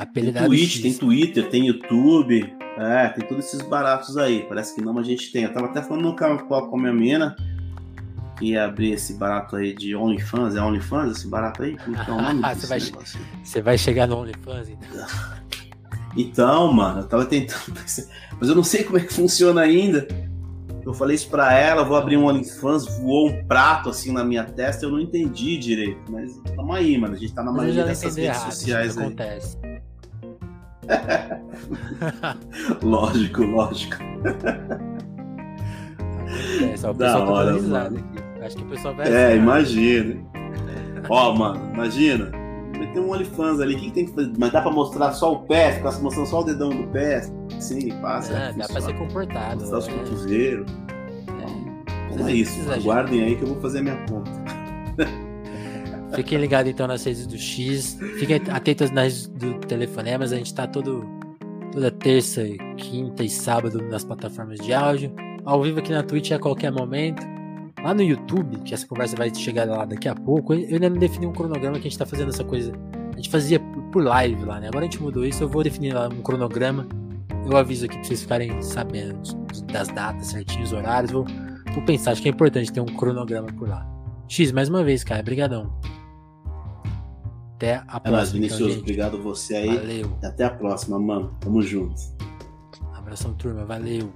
Apelidado tem Twitch, X. tem Twitter, tem YouTube, é, tem todos esses baratos aí. Parece que não, mas a gente tem. Eu tava até falando no canal com a minha mina ia abrir esse barato aí de OnlyFans. É OnlyFans esse barato aí? Como é o nome você, vai, você vai chegar no OnlyFans então? Então, mano, eu tava tentando. Mas eu não sei como é que funciona ainda. Eu falei isso pra ela, vou abrir um OnlyFans, voou um prato assim na minha testa, eu não entendi direito. Mas tamo aí, mano. A gente tá na maioria dessas redes errado, sociais aí. Acontece. lógico, lógico. É, só o pessoal da hora, mano. aqui. Acho que o pessoal vai. É, imagina. Ó, mano, imagina. Tem um OnlyFans ali, o que, tem que fazer? Mas dá pra mostrar só o pé, ficar mostrando só o dedão do pé, sim, passa. É, dá pra ser comportado. Mostrar os é. cotovelos. É. Então é isso, aguardem aí que eu vou fazer a minha conta. Fiquem ligados então nas redes do X. Fiquem atentos nas do Telefonemas. A gente tá todo, toda terça, quinta e sábado nas plataformas de áudio. Ao vivo aqui na Twitch a qualquer momento. Lá no YouTube, que essa conversa vai chegar lá daqui a pouco, eu ainda não defini um cronograma que a gente tá fazendo essa coisa. A gente fazia por live lá, né? Agora a gente mudou isso, eu vou definir lá um cronograma. Eu aviso aqui pra vocês ficarem sabendo das datas certinhos, horários. Vou, vou pensar, acho que é importante ter um cronograma por lá. X, mais uma vez, cara, brigadão. Até a próxima. É nóis, então, Vinicius, então, obrigado você aí. Valeu. Até a próxima, mano. Tamo junto. Abração, turma. Valeu.